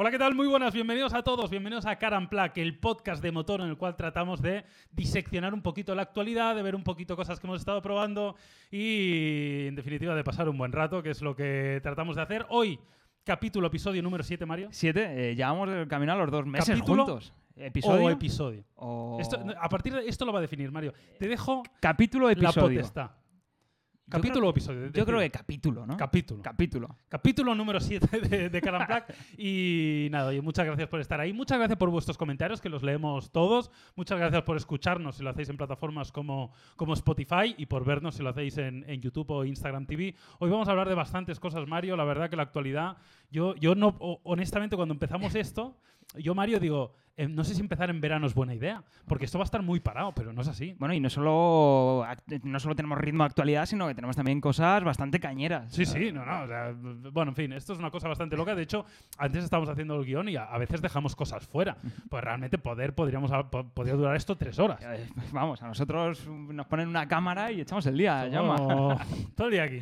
Hola, ¿qué tal? Muy buenas, bienvenidos a todos, bienvenidos a Car and Plaque, el podcast de motor en el cual tratamos de diseccionar un poquito la actualidad, de ver un poquito cosas que hemos estado probando y, en definitiva, de pasar un buen rato, que es lo que tratamos de hacer hoy. Capítulo, episodio número 7, Mario. Siete, eh, llevamos el camino a los dos meses ¿Capítulo juntos. ¿Episodio? O episodio. o- Esto- a partir de esto lo va a definir, Mario. Te dejo Capítulo o la episodio. potestad. Capítulo creo- o episodio. Yo creo que capítulo, ¿no? Capítulo. capítulo. Capítulo número 7 de, de. Y nada, oye, muchas gracias por estar ahí. Muchas gracias por vuestros comentarios, que los leemos todos. Muchas gracias por escucharnos si lo hacéis en plataformas como, como Spotify y por vernos si lo hacéis en, en YouTube o Instagram TV. Hoy vamos a hablar de bastantes cosas, Mario. La verdad que la actualidad, yo, yo no, honestamente, cuando empezamos esto, yo, Mario, digo, eh, no sé si empezar en verano es buena idea, porque esto va a estar muy parado, pero no es así. Bueno, y no solo, no solo tenemos ritmo de actualidad, sino que tenemos también cosas bastante cañeras. Sí, sí, no, no. o sea, bueno, en fin, esto es una cosa bastante loca. De hecho, antes estábamos haciendo el guion y a, a veces dejamos cosas fuera. Pues realmente poder, podríamos, podría durar esto tres horas. Eh, Vamos, a nosotros nos ponen una cámara y echamos el día. llama. Todo, todo el día aquí.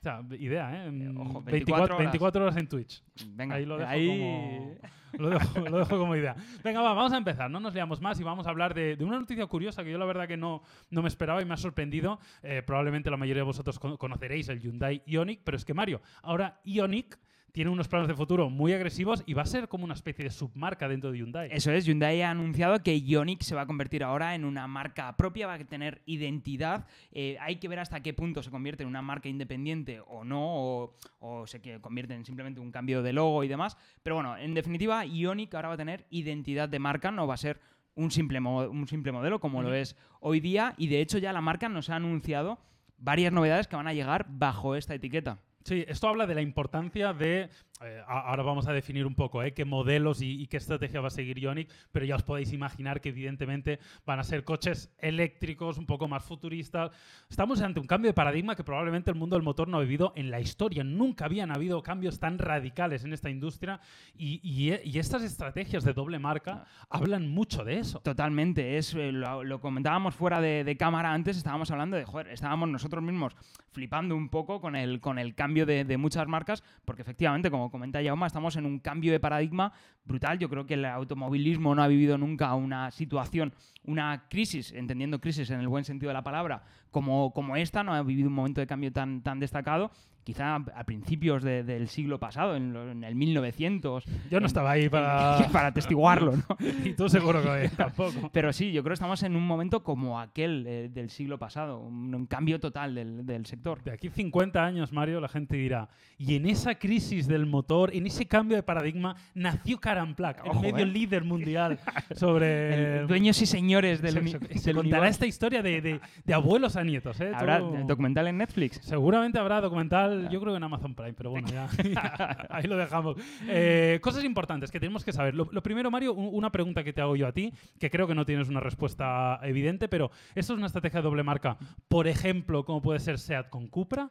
O sea, idea, ¿eh? Mm, Ojo, 24, 24 horas. 24 horas en Twitch. Venga, Ahí lo dejo, ahí- Como, lo, dejo, lo dejo como idea. Venga, va, vamos a empezar, no nos liamos más y vamos a hablar de, de una noticia curiosa que yo la verdad que no, no me esperaba y me ha sorprendido. Eh, probablemente la mayoría de vosotros con- conoceréis el Hyundai Ioniq, pero es que Mario, ahora Ioniq tiene unos planos de futuro muy agresivos y va a ser como una especie de submarca dentro de Hyundai. Eso es, Hyundai ha anunciado que Ioniq se va a convertir ahora en una marca propia, va a tener identidad. Eh, hay que ver hasta qué punto se convierte en una marca independiente o no, o, o se convierte en simplemente un cambio de logo y demás. Pero bueno, en definitiva, Ioniq ahora va a tener identidad de marca, no va a ser un simple, mo- un simple modelo como lo es hoy día. Y de hecho ya la marca nos ha anunciado varias novedades que van a llegar bajo esta etiqueta. Sí, esto habla de la importancia de. Eh, ahora vamos a definir un poco eh, qué modelos y, y qué estrategia va a seguir Ioniq, pero ya os podéis imaginar que, evidentemente, van a ser coches eléctricos, un poco más futuristas. Estamos ante un cambio de paradigma que probablemente el mundo del motor no ha vivido en la historia. Nunca habían habido cambios tan radicales en esta industria y, y- y estas estrategias de doble marca hablan mucho de eso. Totalmente, es, eh, lo, lo comentábamos fuera de, de cámara antes, estábamos hablando de, joder, estábamos nosotros mismos flipando un poco con el, con el cambio de, de muchas marcas, porque efectivamente, como comenta Jaume, estamos en un cambio de paradigma brutal. Yo creo que el automovilismo no ha vivido nunca una situación, una crisis, entendiendo crisis en el buen sentido de la palabra, como, como esta, no ha vivido un momento de cambio tan, tan destacado. Quizá a principios de- del siglo pasado, en, en el 1900. Yo no estaba ahí para. para atestiguarlo, ¿no? y tú seguro que tampoco. Pero sí, yo creo que estamos en un momento como aquel eh, del siglo pasado, un, un cambio total del, del sector. De aquí 50 años, Mario, la gente dirá, y en esa crisis del motor, en ese cambio de paradigma, nació Caramplac, el medio eh. líder mundial sobre... El dueños y señores del, se, se- se contará esta historia de, de- de abuelos a nietos, ¿eh? Habrá Todo- documental en Netflix. Seguramente habrá documental, yo creo que en Amazon Prime, pero bueno, ya, ya, ahí lo dejamos. Eh, cosas importantes que tenemos que saber. Lo, lo primero, Mario, un- una pregunta que te hago yo a ti, que creo que no tienes una respuesta evidente, pero ¿esto es una estrategia de doble marca? Por ejemplo, como puede ser SEAT con Cupra.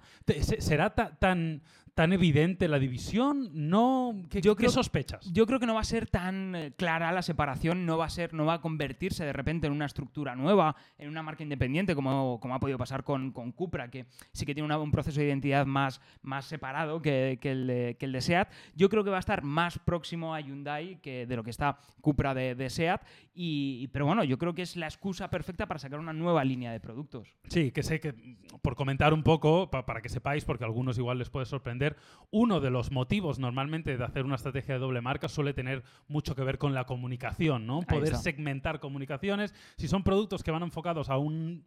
¿Será ta- tan, tan evidente la división? ¿No? ¿Qué, Yo qué creo- sospechas? Yo creo que no va a ser tan eh, clara la separación, no va a ser, no va a convertirse de repente en una estructura nueva, en una marca independiente, como, como ha podido pasar con, con Cupra, que sí que tiene una- un proceso de identidad más, más separado que, que el de, que el de SEAT. Yo creo que va a estar más próximo a Hyundai que de lo que está Cupra de, de SEAT. Y, pero bueno, yo creo que es la excusa perfecta para sacar una nueva línea de productos. Sí, que sé que, por comentar un poco, pa- para que sepáis, porque a algunos igual les puede sorprender, uno de los motivos normalmente de hacer una estrategia de doble marca suele tener mucho que ver con la comunicación, ¿no? Poder segmentar comunicaciones. Si son productos que van enfocados a un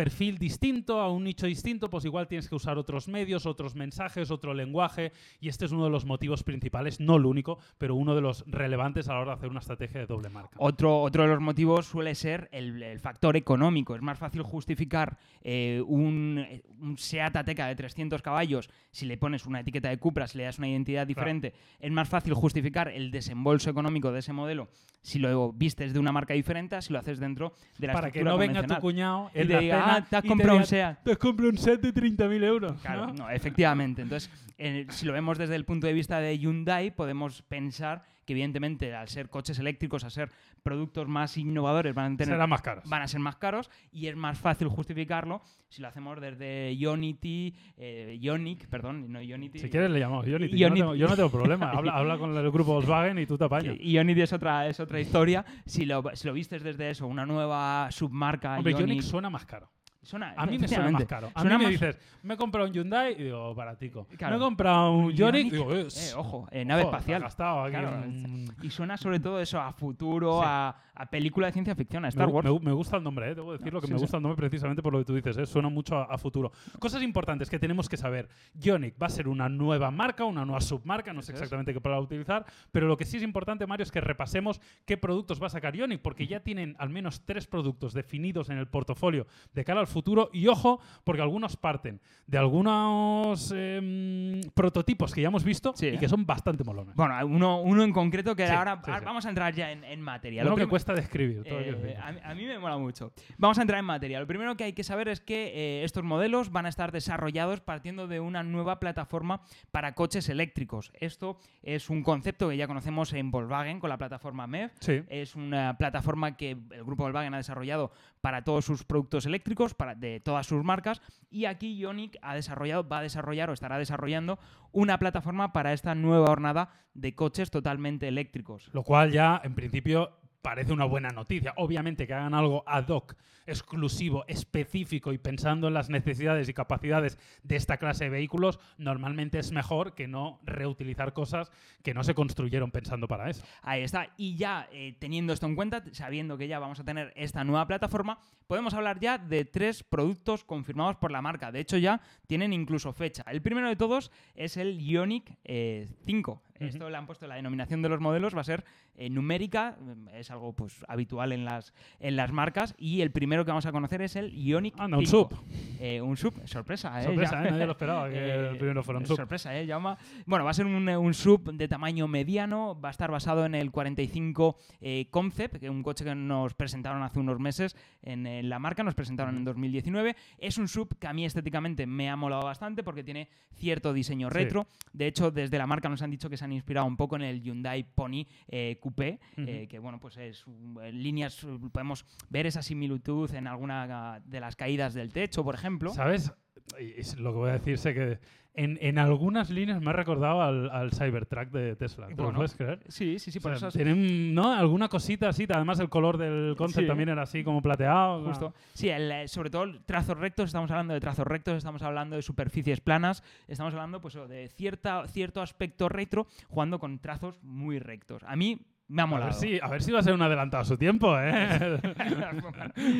perfil distinto, a un nicho distinto, pues igual tienes que usar otros medios, otros mensajes, otro lenguaje, y este es uno de los motivos principales, no el único, pero uno de los relevantes a la hora de hacer una estrategia de doble marca. Otro, otro de los motivos suele ser el, el factor económico. Es más fácil justificar eh, un, eh, un Seat Ateca de 300 caballos si le pones una etiqueta de Cupra, si le das una identidad diferente. Es más fácil justificar el desembolso económico de ese modelo si lo vistes de una marca diferente si lo haces dentro de la Para que no venga tu cuñado Y en la diga, cena "Ah, te has comprado un SEAT". Te has comprado un de 30.000 euros. Claro, ¿no? no, efectivamente. Entonces, eh, si lo vemos desde el punto de vista de Hyundai, podemos pensar que evidentemente al ser coches eléctricos, a ser productos más innovadores, van a tener más caros. van a ser más caros y es más fácil justificarlo si lo hacemos desde Ionity, eh, Ionic, perdón, no Ionity. Si quieres le llamamos Ionity. Yo, no tengo, yo no tengo problema. Habla, habla con el grupo Volkswagen y tú te apañas. Ionity es otra, es otra historia. Si lo, si lo vistes desde eso, una nueva submarca Hombre, Ioniq, Ioniq suena más caro. Suena- A mí me suena más caro. A suena mí me más- dices, me he comprado un Hyundai y digo, baratico. Claro. Me he comprado un Ioniq y digo, eh, eh, ojo, eh, nave ojo, espacial. te has gastado aquí Claro, un- Y suena sobre todo eso a futuro, Sí. a, a película de ciencia ficción, a Star Wars. me gu- me gusta el nombre, ¿eh? debo decirlo que sí, me sí. gusta el nombre precisamente por lo que tú dices, ¿eh? suena mucho a, a futuro. Cosas importantes que tenemos que saber. Ioniq va a ser una nueva marca, una nueva submarca, no sé exactamente qué palabra utilizar, pero lo que sí es importante, Mario, es que repasemos qué productos va a sacar Ioniq, porque ya tienen al menos tres productos definidos en el portafolio de cara al futuro. Y ojo, porque algunos parten de algunos em, prototipos que ya hemos visto Sí, y que son bastante molones. Bueno, uno, uno en concreto que ahora, vamos a entrar ya en, en materia. Uno Lo que prim- cuesta describir. todo Eh, a, mí- a mí me mola mucho. Vamos a entrar en materia. Lo primero que hay que saber es que eh, estos modelos van a estar desarrollados partiendo de una nueva plataforma para coches eléctricos. Esto es un concepto que ya conocemos en Volkswagen con la plataforma MEV. Sí. Es una plataforma que el grupo Volkswagen ha desarrollado para todos sus productos eléctricos, para, de todas sus marcas. Y aquí Ioniq ha desarrollado, va a desarrollar o estará desarrollando una plataforma para esta nueva jornada de coches totalmente eléctricos. Lo cual ya, en principio, parece una buena noticia. Obviamente que hagan algo ad hoc, exclusivo, específico y pensando en las necesidades y capacidades de esta clase de vehículos, normalmente es mejor que no reutilizar cosas que no se construyeron pensando para eso. Ahí está. Y ya eh, teniendo esto en cuenta, sabiendo que ya vamos a tener esta nueva plataforma, podemos hablar ya de tres productos confirmados por la marca. De hecho, ya tienen incluso fecha. El primero de todos es el Ioniq eh, 5. Esto le han puesto la denominación de los modelos, va a ser eh, numérica, mm, es algo pues habitual en las, en las marcas. Y el primero que vamos a conocer es el Ioniq Anda, un 5. sub. Eh, un sub, sorpresa, ¿eh? Sorpresa, ¿eh? Nadie lo esperaba que Eh, el primero fuera un sub. Sorpresa, ¿eh? Llama. Bueno, va a ser un, un sub de tamaño mediano, va a estar basado en el 45 eh, Concept, que es un coche que nos presentaron hace unos meses en, la marca, nos presentaron en 2019. Es un sub que a mí estéticamente me ha molado bastante porque tiene cierto diseño Sí. retro. De hecho, desde la marca nos han dicho que se han inspirado un poco en el Hyundai Pony eh, Coupé, eh, que bueno, pues es en líneas, eh, podemos ver esa similitud en alguna de las caídas del techo, por ejemplo. ¿Sabes? Y lo que voy a decir sé que en, en algunas líneas me ha recordado al, al Cybertruck de Tesla. ¿Te lo Bueno, puedes creer? Sí, sí, sí, O por sea, eso es- tienen ¿no? alguna cosita así. Además, el color del concept Sí. también era así como plateado. Justo. Sí, el, eh, sobre todo trazos rectos, estamos hablando de trazos rectos, estamos hablando de superficies planas, estamos hablando pues, de cierta, cierto aspecto retro jugando con trazos muy rectos. A mí me ha A molado. ver, si, a ver si va a ser un adelantado a su tiempo, ¿eh?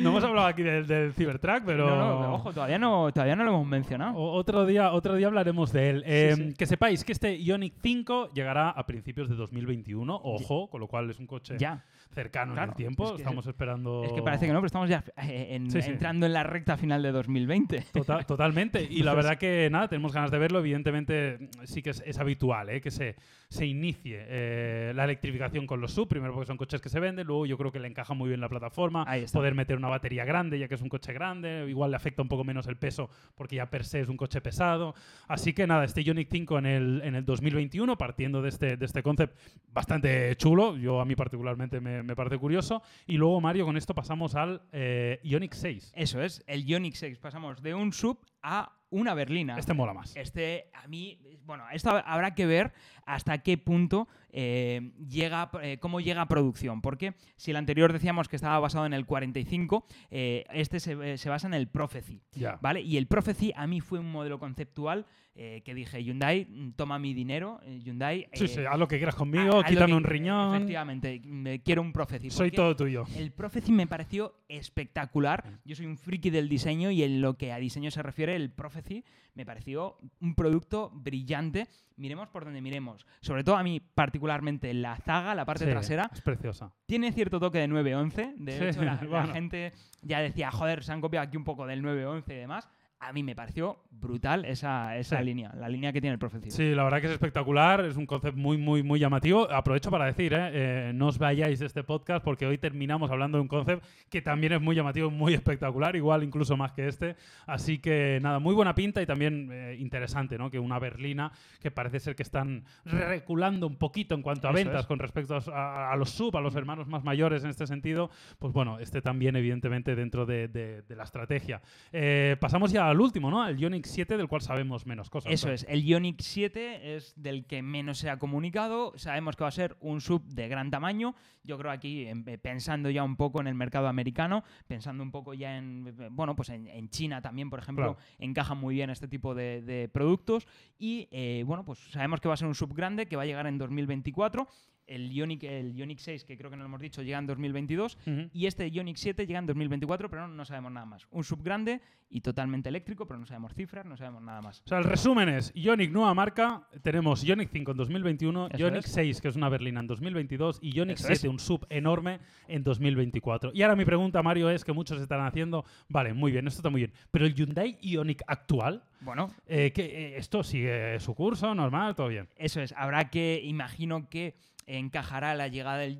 no hemos hablado aquí del, del Cybertruck, pero... No, no, pero ojo, todavía no, todavía no lo hemos mencionado. O- Otro día, otro día hablaremos de él. Eh, sí. Que sepáis que este Ioniq 5 llegará a principios de 2021, ojo, con lo cual es un coche Ya. cercano en Claro, el tiempo. es que- Estamos esperando. Es que parece que no, pero estamos ya eh, en- Sí, entrando en la recta final de 2020. Tota- totalmente. Y la verdad que nada, tenemos ganas de verlo. Evidentemente, sí que es, es habitual ¿eh? que se, se inicie eh, la electrificación con los sub. Primero porque son coches que se venden, luego yo creo que le encaja muy bien la plataforma. Poder meter una batería grande, ya que es un coche grande. Igual le afecta un poco menos el peso porque ya per se es un coche pesado. Así que nada, este Ioniq 5 en el, en el 2021, partiendo de este, de este concept bastante chulo. Yo a mí particularmente me, me parece curioso. Y luego, Mario, con esto pasamos al eh, Ioniq 6. Eso es, el Ioniq 6. Pasamos de un sub a una berlina. Este mola más. Este, a mí, bueno, esto habrá que ver hasta qué punto eh, llega, eh, cómo llega a producción. Porque si el anterior decíamos que estaba basado en el 45, eh, este se, se basa en el Prophecy. Ya. ¿Vale? Y el Prophecy a mí fue un modelo conceptual eh, que dije, Hyundai, mm, toma mi dinero, eh, Hyundai. Sí, eh, sí, haz lo que quieras conmigo, quítame que- un riñón. Efectivamente, me quiero un Prophecy. Soy todo tuyo. El Prophecy me pareció espectacular. Yo soy un friki del diseño y en lo que a diseño se refiere, el Prophecy me pareció un producto brillante. Miremos por donde miremos. Sobre todo a mí, particularmente, la zaga, la parte Sí, trasera, Es preciosa. tiene cierto toque de 911. De Sí, hecho, la, la gente ya decía, joder, se han copiado aquí un poco del 911 y demás. A mí me pareció brutal esa, esa Sí. línea, la línea que tiene el Profecil. Sí, la verdad que es espectacular, es un concepto muy, muy, muy llamativo. Aprovecho para decir, ¿eh? Eh, no os vayáis de este podcast porque hoy terminamos hablando de un concepto que también es muy llamativo, muy espectacular, igual incluso más que este. Así que nada, muy buena pinta y también eh, interesante, ¿no? Que una berlina que parece ser que están reculando un poquito en cuanto a Eso ventas es. con respecto a, a los sub, a los hermanos más mayores en este sentido, pues bueno, este también evidentemente dentro de, de- de la estrategia. Pasamos ya al último, ¿no? Al Ioniq 7 del cual sabemos menos cosas. Eso es, el Ioniq 7 es del que menos se ha comunicado. Sabemos que va a ser un sub de gran tamaño. Yo creo aquí, em, eh, pensando ya un poco en el mercado americano, pensando un poco ya en, eh, bueno, pues en, en China también, por ejemplo, Claro. encaja muy bien este tipo de, de productos. Y eh, bueno, pues sabemos que va a ser un sub grande que va a llegar en 2024. El Ioniq, el Ioniq 6, que creo que no lo hemos dicho, llega en 2022. Ujú. Y este Ioniq 7 llega en 2024, pero no, no sabemos nada más. Un sub grande y totalmente eléctrico, pero no sabemos cifras, no sabemos nada más. O sea, el resumen es Ioniq nueva marca, tenemos Ioniq 5 en 2021, Eso Ioniq es. 6 que es una berlina en 2022 y Ioniq Eso 7 es. un sub enorme en 2024. Y ahora mi pregunta, Mario, es que muchos estarán haciendo, vale, muy bien, esto está muy bien, pero el Hyundai Ioniq actual, Bueno, eh, que, eh, ¿esto sigue su curso normal? ¿Todo bien? Eso es, habrá que, imagino que encajará la llegada del,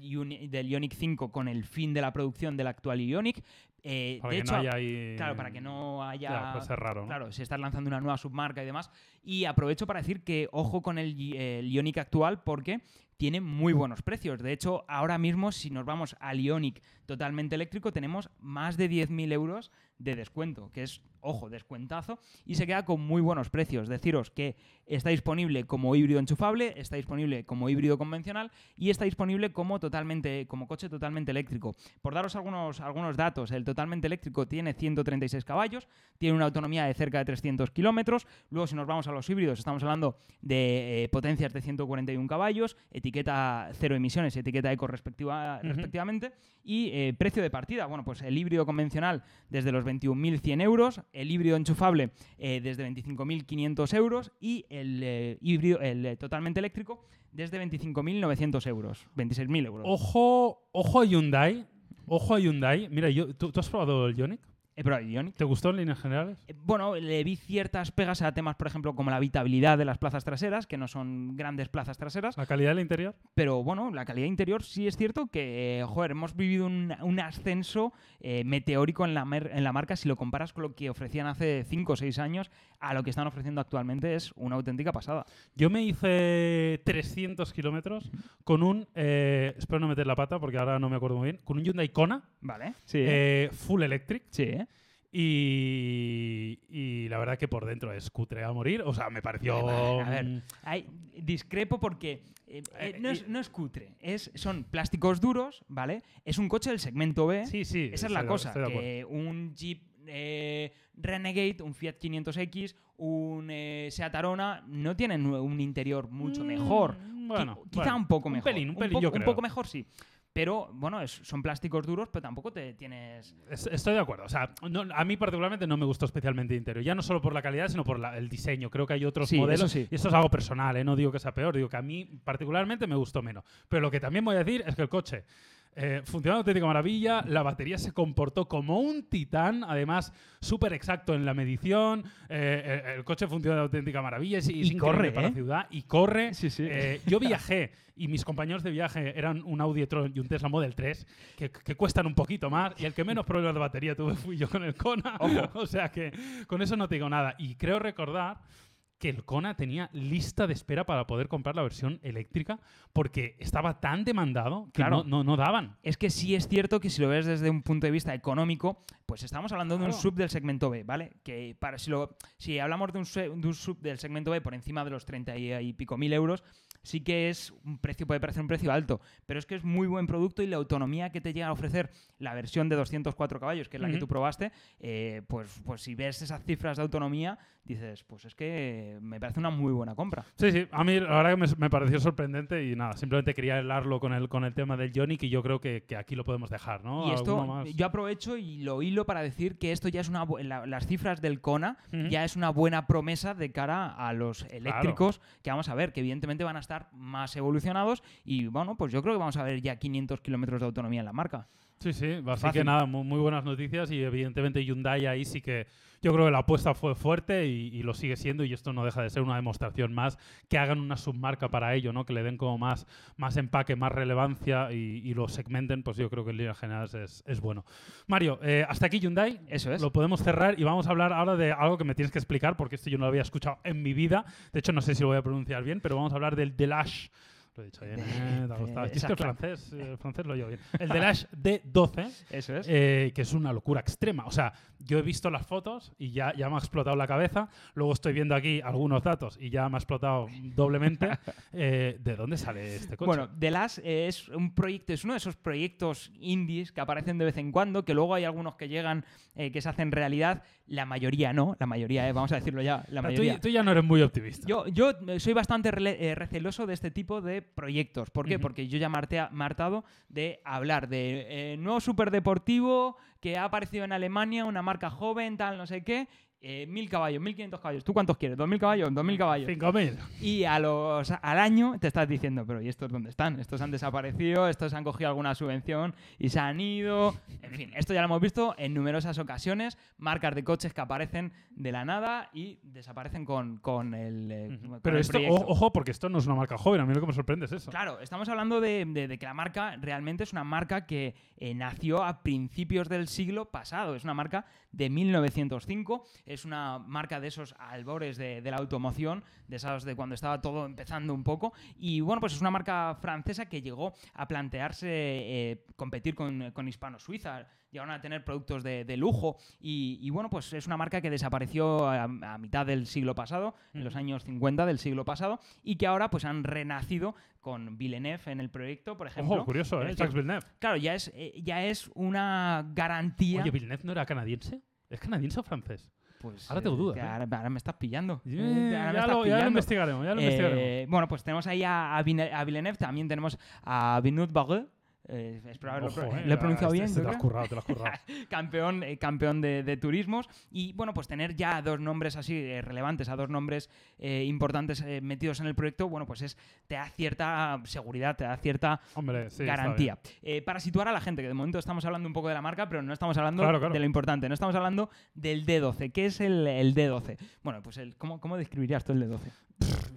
del Ioniq 5 con el fin de la producción del actual Ioniq. Eh, Para de que hecho, no haya ahí... claro, para que no haya... Ya, puede ser raro, ¿no? Claro, si estás lanzando una nueva submarca y demás. Y aprovecho para decir que ojo con el, el Ioniq actual porque tiene muy buenos precios. De hecho, ahora mismo, si nos vamos al Ioniq totalmente eléctrico, tenemos más de 10.000 euros de descuento, que es, ojo, descuentazo, y se queda con muy buenos precios. Deciros que está disponible como híbrido enchufable, está disponible como híbrido convencional y está disponible como, totalmente, como coche totalmente eléctrico. Por daros algunos, algunos datos, el totalmente eléctrico tiene 136 caballos, tiene una autonomía de cerca de 300 kilómetros. Luego, si nos vamos a los híbridos, estamos hablando de eh, potencias de 141 caballos, etiqueta cero emisiones y etiqueta eco respectiva, respectivamente. Y eh, precio de partida, bueno, pues el híbrido convencional desde los 21.100 euros, el híbrido enchufable eh, desde 25.500 euros y el eh, híbrido, el eh, totalmente eléctrico desde 25.900 euros, 26.000 euros. Ojo, ojo a Hyundai, ojo a Hyundai. Mira, yo, ¿tú, tú has probado el Ioniq? Pero ¿Te gustó en líneas generales? Eh, Bueno, le vi ciertas pegas a temas, por ejemplo, como la habitabilidad de las plazas traseras, que no son grandes plazas traseras, ¿La calidad del interior? pero bueno, la calidad interior sí es cierto que, eh, joder, hemos vivido un, un ascenso eh, meteórico en la, mer- en la marca si lo comparas con lo que ofrecían hace 5 o 6 años a lo que están ofreciendo actualmente, es una auténtica pasada. Yo me hice 300 kilómetros con un, eh, espero no meter la pata porque ahora no me acuerdo muy bien, con un Hyundai Kona ¿Vale? Sí. eh, full electric sí, ¿eh? Y, y la verdad que por dentro es cutre a morir. O sea, me pareció... A ver. mm, Hay- discrepo porque eh, eh, Eh, no, es, no es cutre, es, son plásticos duros, ¿vale? Es un coche del segmento B. Sí, sí. Esa es la cosa, que un Jeep eh, Renegade, un Fiat 500X, un eh, Seat Arona no tienen un interior mucho Mm, mejor. Bueno, quizá bueno, un poco un mejor. pelín, un pelín, poco, yo un poco mejor, sí. Pero bueno, es- son plásticos duros, pero tampoco te tienes. Es- Estoy de acuerdo. O sea, no- a mí particularmente no me gustó especialmente el interior. Ya no solo por la calidad, sino por la- el diseño. Creo que hay otros Sí, modelos. sí. Y esto es algo personal, ¿eh? no digo que sea peor. Digo que a mí particularmente me gustó menos. Pero lo que también voy a decir es que el coche eh, funcionó auténtica maravilla. La batería se comportó como un titán. Además, súper exacto en la medición. eh, el, el coche funciona de auténtica maravilla. Es, es Y increíble corre, para ¿eh? la ciudad. Y corre. Sí, sí. Eh, yo viajé y mis compañeros de viaje eran un Audi e-tron y un Tesla Model 3 que, que cuestan un poquito más y el que menos problemas de batería tuve fui yo con el Kona. o sea que con eso no te digo nada. Y creo recordar que el Kona tenía lista de espera para poder comprar la versión eléctrica porque estaba tan demandado que Claro. no, no, no daban. Es que sí es cierto que si lo ves desde un punto de vista económico, pues estamos hablando de un sub del segmento B, ¿vale? Que para si, lo, si hablamos de un, se- de un sub del segmento B por encima de los 30 y, y pico mil euros, sí que es un precio, puede parecer un precio alto, pero es que es muy buen producto y la autonomía que te llega a ofrecer la versión de 204 caballos, que es la que tú probaste, eh, pues, pues si ves esas cifras de autonomía, dices, pues es que me parece una muy buena compra. Sí, sí, a mí la verdad que me, me pareció sorprendente y nada, simplemente quería hablarlo con el, con el tema del Ioniq y yo creo que, que aquí lo podemos dejar, ¿no? Y esto, yo aprovecho y lo hilo para decir que esto ya es una. la- las cifras del Kona ya es una buena promesa de cara a los eléctricos que vamos a ver, que evidentemente van a estar más evolucionados y bueno, pues yo creo que vamos a ver ya 500 kilómetros de autonomía en la marca. Sí, sí, así Fácil. que nada, mu- muy, buenas noticias y evidentemente Hyundai ahí sí que yo creo que la apuesta fue fuerte y, y lo sigue siendo y esto no deja de ser una demostración más que hagan una submarca para ello, ¿no? Que le den como más, más empaque, más relevancia y, y lo segmenten, pues yo creo que en líneas generales es, es bueno. Mario, eh, hasta aquí Hyundai. Eso es. Lo podemos cerrar y vamos a hablar ahora de algo que me tienes que explicar porque esto yo no lo había escuchado en mi vida. De hecho, no sé si lo voy a pronunciar bien, pero vamos a hablar del Delash. Lo he dicho bien, ¿eh? ¿Te ha gustado? Eh, Es que el francés, eh, el francés lo llevo bien. El Delash D12, Eso es. eh, que es una locura extrema. O sea, yo he visto las fotos y ya, ya me ha explotado la cabeza. Luego estoy viendo aquí algunos datos y ya me ha explotado doblemente. Eh, ¿De dónde sale este coche? Bueno, The Last es un proyecto, es uno de esos proyectos indies que aparecen de vez en cuando, que luego hay algunos que llegan, eh, que se hacen realidad. La mayoría no, la mayoría, eh, vamos a decirlo ya, la sea, tú, mayoría. tú ya no eres muy optimista. Yo, yo eh, soy bastante eh, receloso de este tipo de proyectos. ¿Por qué? Ujú. Porque yo ya me hartado de hablar de eh, nuevo superdeportivo que ha aparecido en Alemania, una marca joven, tal, no sé qué. eh, mil caballos, 1500 caballos. ¿Tú cuántos quieres? ¿2000 caballos? ¿2000 caballos? 5.000. Y a los, al año te estás diciendo, pero ¿y estos dónde están? Estos han desaparecido, estos han cogido alguna subvención y se han ido. En fin, esto ya lo hemos visto en numerosas ocasiones. Marcas de coches que aparecen de la nada y desaparecen con, con el. eh, con Pero el esto, proyecto. ojo, porque esto no es una marca joven. A mí lo que me sorprende es eso. Claro, estamos hablando de, de- de que la marca realmente es una marca que eh, nació a principios del siglo pasado. Es una marca de 1905. Es una marca de esos albores de, la automoción, de esos de cuando estaba todo empezando un poco. Y bueno, pues es una marca francesa que llegó a plantearse eh, competir con, con Hispano-Suiza. Llegaron a tener productos de, de lujo. Y, y bueno, pues es una marca que desapareció a, a mitad del siglo pasado, en los años 50 del siglo pasado, y que ahora pues han renacido con Villeneuve en el proyecto, por ejemplo. Ojo, curioso, ¿eh? Jacques Villeneuve. Claro, ya es, eh, ya es una garantía. Oye, ¿Villeneuve no era canadiense? ¿Es canadiense o francés? pues, ahora tengo dudas, ¿eh? Ahora, ahora me estás pillando. Eh, ahora me ya, estás lo, ya lo pillando. investigaremos, ya lo investigaremos. Bueno, pues tenemos ahí a, a Villeneuve, también tenemos a Vinod Barre. Eh, espero haberlo Ojo, eh, lo he pronunciado este- bien. este te lo has currado, te lo has currado. campeón, eh, campeón de, de turismos. Y bueno, pues tener ya dos nombres así eh, relevantes, a dos nombres eh, importantes eh, metidos en el proyecto, bueno, pues es te da cierta seguridad, te da cierta Hombre, sí. está garantía. Eh, para situar a la gente, que de momento estamos hablando un poco de la marca, pero no estamos hablando Claro, claro. de lo importante, no estamos hablando del D12. ¿Qué es el, el D12? Bueno, pues el, ¿cómo, ¿cómo describirías tú el D12?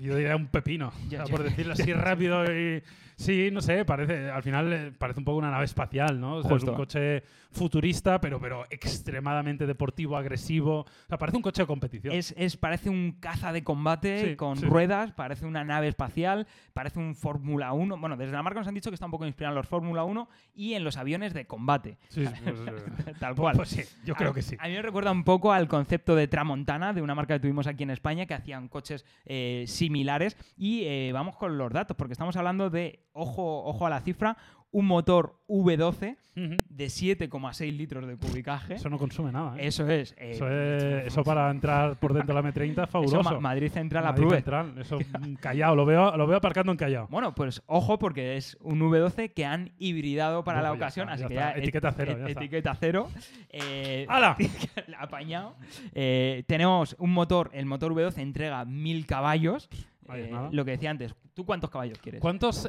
Yo diría un pepino, Ya, o sea, ya. por decirlo así rápido. Y, sí, no sé, parece, al final eh, parece un poco una nave espacial, ¿no? O sea, es un coche futurista, pero, pero extremadamente deportivo, agresivo. O sea, parece un coche de competición. Es, es- parece un caza de combate Sí, con sí. ruedas, parece una nave espacial, parece un Fórmula 1. Bueno, desde la marca nos han dicho que está un poco inspirado en los Fórmula 1 y en los aviones de combate. Sí, sí, pues, Tal cual. pues sí, yo creo a, que sí. A mí me recuerda un poco al concepto de Tramontana, de una marca que tuvimos aquí en España, que hacían coches eh, similares. Y eh, vamos con los datos, porque estamos hablando de, ojo, ojo a la cifra, un motor V12 Ujú. de 7,6 litros de cubicaje. Eso no consume nada. ¿eh? Eso es. eh, Eso, es- eso para entrar por dentro de la M30 es eso fabuloso. Ma- Madrid Central Madrid apruebe. Central, eso mm, Callao, lo veo, lo veo aparcando en Callao. Bueno, pues ojo porque es un V12 que han hibridado para Bueno, la ocasión, está, así ya que ya Etiqueta cero, et- ya está. etiqueta cero. Eh, ¡Hala! apañado. Eh, tenemos un motor, el motor V12 entrega 1000 caballos. Eh, lo que decía antes, ¿tú cuántos caballos quieres? ¿Cuántos.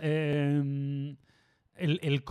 El, el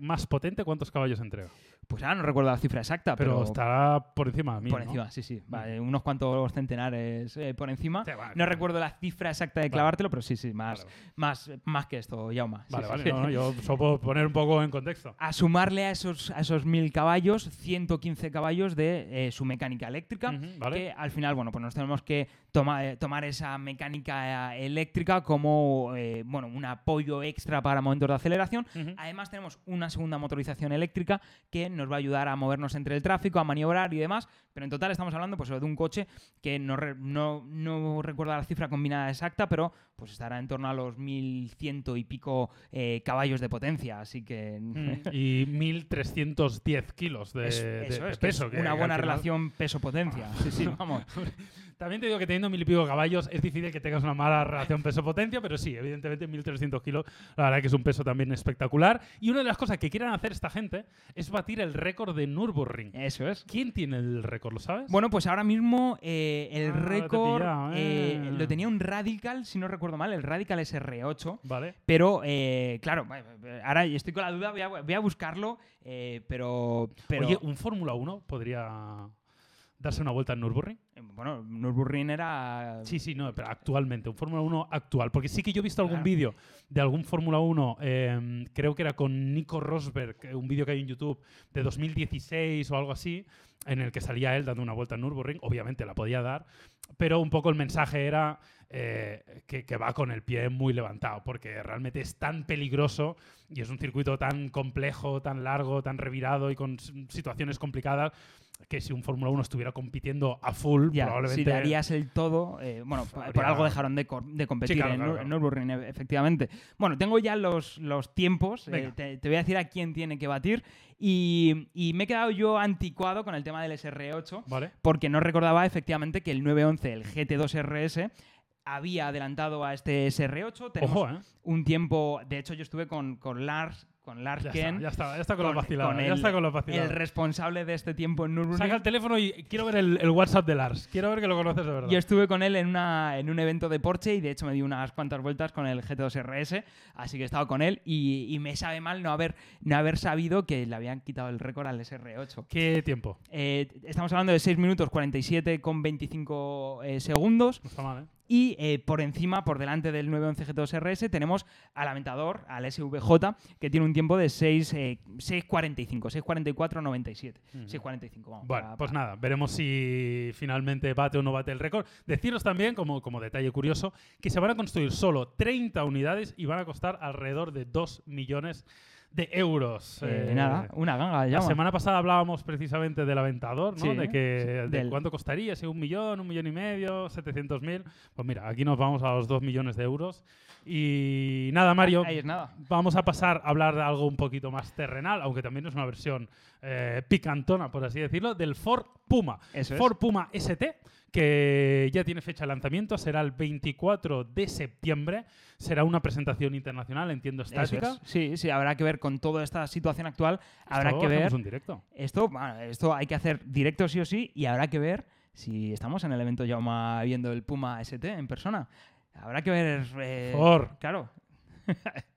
más potente, ¿cuántos caballos entrega? Pues ahora no recuerdo la cifra exacta, Pero, pero, estará por encima por ¿no? encima, sí, sí. Vale, unos cuantos centenares eh, por encima. Sí, vale, No vale. recuerdo la cifra exacta de clavártelo, pero sí, sí, más, más, más que esto, Yauma. Sí, Vale, sí, vale, sí. no, no, yo solo puedo poner un poco en contexto. a sumarle a esos, a esos 1000 caballos, 115 caballos de eh, su mecánica eléctrica, vale. que al final, bueno, pues nos tenemos que toma- eh, tomar esa mecánica eléctrica como, bueno, un apoyo extra para momentos de aceleración. Además tenemos una segunda motorización eléctrica que nos va a ayudar a movernos entre el tráfico, a maniobrar y demás, pero en total estamos hablando pues, de un coche que no, re- no, no recuerdo la cifra combinada exacta, pero pues estará en torno a los 1100 y pico eh, caballos de potencia, así que... Mm, y 1.310 kilos de, Es- de- eso de es, que es peso. que- una buena final- relación peso-potencia. Sí, sí, vamos. También te digo que teniendo mil y pico caballos es difícil que tengas una mala relación peso-potencia, pero sí, evidentemente 1300 kilos, la verdad que es un peso también espectacular. Y una de las cosas que quieren hacer esta gente es batir el récord de Nürburgring. Eso es. ¿Quién tiene el récord, lo sabes? Bueno, pues ahora mismo eh, el Ah, te récord pillado, eh, eh. lo tenía un Radical, si no recuerdo mal, el Radical SR8. Vale. Pero, claro, ahora estoy con la duda, voy a, voy a buscarlo, pero, pero Oye, ¿un Fórmula 1 podría darse una vuelta en Nürburgring? eh, bueno, Nürburgring era... Sí, sí, no, pero actualmente, un Fórmula 1 actual. Porque sí que yo he visto algún Claro. vídeo de algún Fórmula 1, eh, creo que era con Nico Rosberg, eh, un vídeo que hay en YouTube de 2016 o algo así, en el que salía él dando una vuelta en Nürburgring. Obviamente la podía dar, pero un poco el mensaje era eh, que, que va con el pie muy levantado, porque realmente es tan peligroso y es un circuito tan complejo, tan largo, tan revirado y con situaciones complicadas que si un Fórmula 1 estuviera compitiendo a full, Ya, probablemente... si darías el todo, eh, bueno, por, algo dejaron de, competir claro, en, claro. Nürburgring, e- efectivamente. Bueno, tengo ya los, los tiempos, eh, te, te voy a decir a quién tiene que batir y, y me he quedado yo anticuado con el tema del SR8 Vale. porque no recordaba efectivamente que el 911, el GT2 RS, había adelantado a este SR8. Tenemos Ojo, ¿eh? un tiempo, de hecho yo estuve con, con Lars, con Lars Ya está, ya está, con, los vacilados. ya el- está con los el vacilados. responsable de este tiempo en Nürburgring. Saca el teléfono y quiero ver el, el WhatsApp de Lars. Quiero ver que lo conoces de verdad. Yo estuve con él en, una, en un evento de Porsche y de hecho me di unas cuantas vueltas con el GT2 RS, así que he estado con él y, y me sabe mal no haber, no haber sabido que le habían quitado el récord al SR8. ¿Qué tiempo? Eh, estamos hablando de 6 minutos 47 con 25 eh, segundos No está mal, ¿eh? Y eh, por encima, por delante del 911 GT2 RS, tenemos al Aventador, al SVJ, que tiene un tiempo de 6, eh, 6.45, 6.44.97. Ujú. 6.45, vamos. Bueno, para- pues para- nada, veremos si finalmente bate o no bate el récord. Deciros también, como, como detalle curioso, que se van a construir solo 30 unidades y van a costar alrededor de 2 millones de euros. Eh, Eh, nada, una ganga de La semana pasada hablábamos precisamente del Aventador, ¿no? Sí, de que sí, de del- cuánto costaría, si un millón, un millón y medio, 700 mil. Pues mira, aquí nos vamos a los 2 millones de euros. Y nada, Mario, Ahí es nada. vamos a pasar a hablar de algo un poquito más terrenal, aunque también es una versión eh, picantona, por así decirlo, del Ford Puma. Eso es. Ford Puma ST, que ya tiene fecha de lanzamiento, será el 24 de septiembre. Será una presentación internacional, entiendo, estática. es. Sí, sí, habrá que ver con toda esta situación actual, habrá Esto que ver. un directo. Esto, bueno, esto hay que hacer directo sí o sí y habrá que ver si estamos en el evento Yauma viendo el Puma ST en persona. Habrá que ver. eh, Ford. Claro.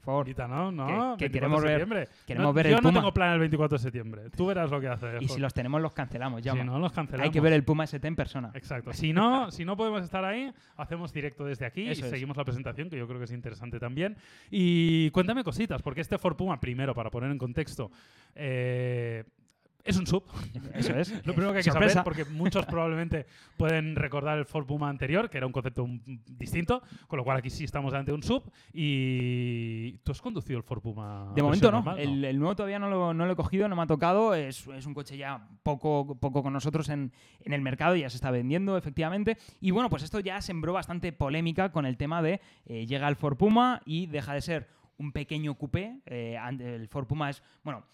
Ford. Ahorita, ¿no? No, Que- que 24 queremos ver- queremos No, ver yo el no Puma. tengo plan el 24 de septiembre. Tú verás lo que hace. Y si los tenemos, los cancelamos. si Yauma. no, los cancelamos. hay que ver el Puma ST en persona. Exacto. Si no, si no podemos estar ahí, hacemos directo desde aquí Eso y es. seguimos la presentación, que yo creo que es interesante también. Y cuéntame cositas, porque este Ford Puma, primero, para poner en contexto, eh, es un sub. Eso es. Lo primero que hay que Sorpresa. saber, porque muchos probablemente pueden recordar el Ford Puma anterior, que era un concepto distinto, con lo cual aquí sí estamos ante un sub. Y tú has conducido el Ford Puma. De momento no. normal, El, el nuevo todavía no lo, no lo he cogido, no me ha tocado. Es, es un coche ya poco, poco con nosotros en, en el mercado, ya se está vendiendo efectivamente. Y bueno, pues esto ya sembró bastante polémica con el tema de eh, llega el Ford Puma y deja de ser un pequeño coupé. eh, el Ford Puma es, bueno,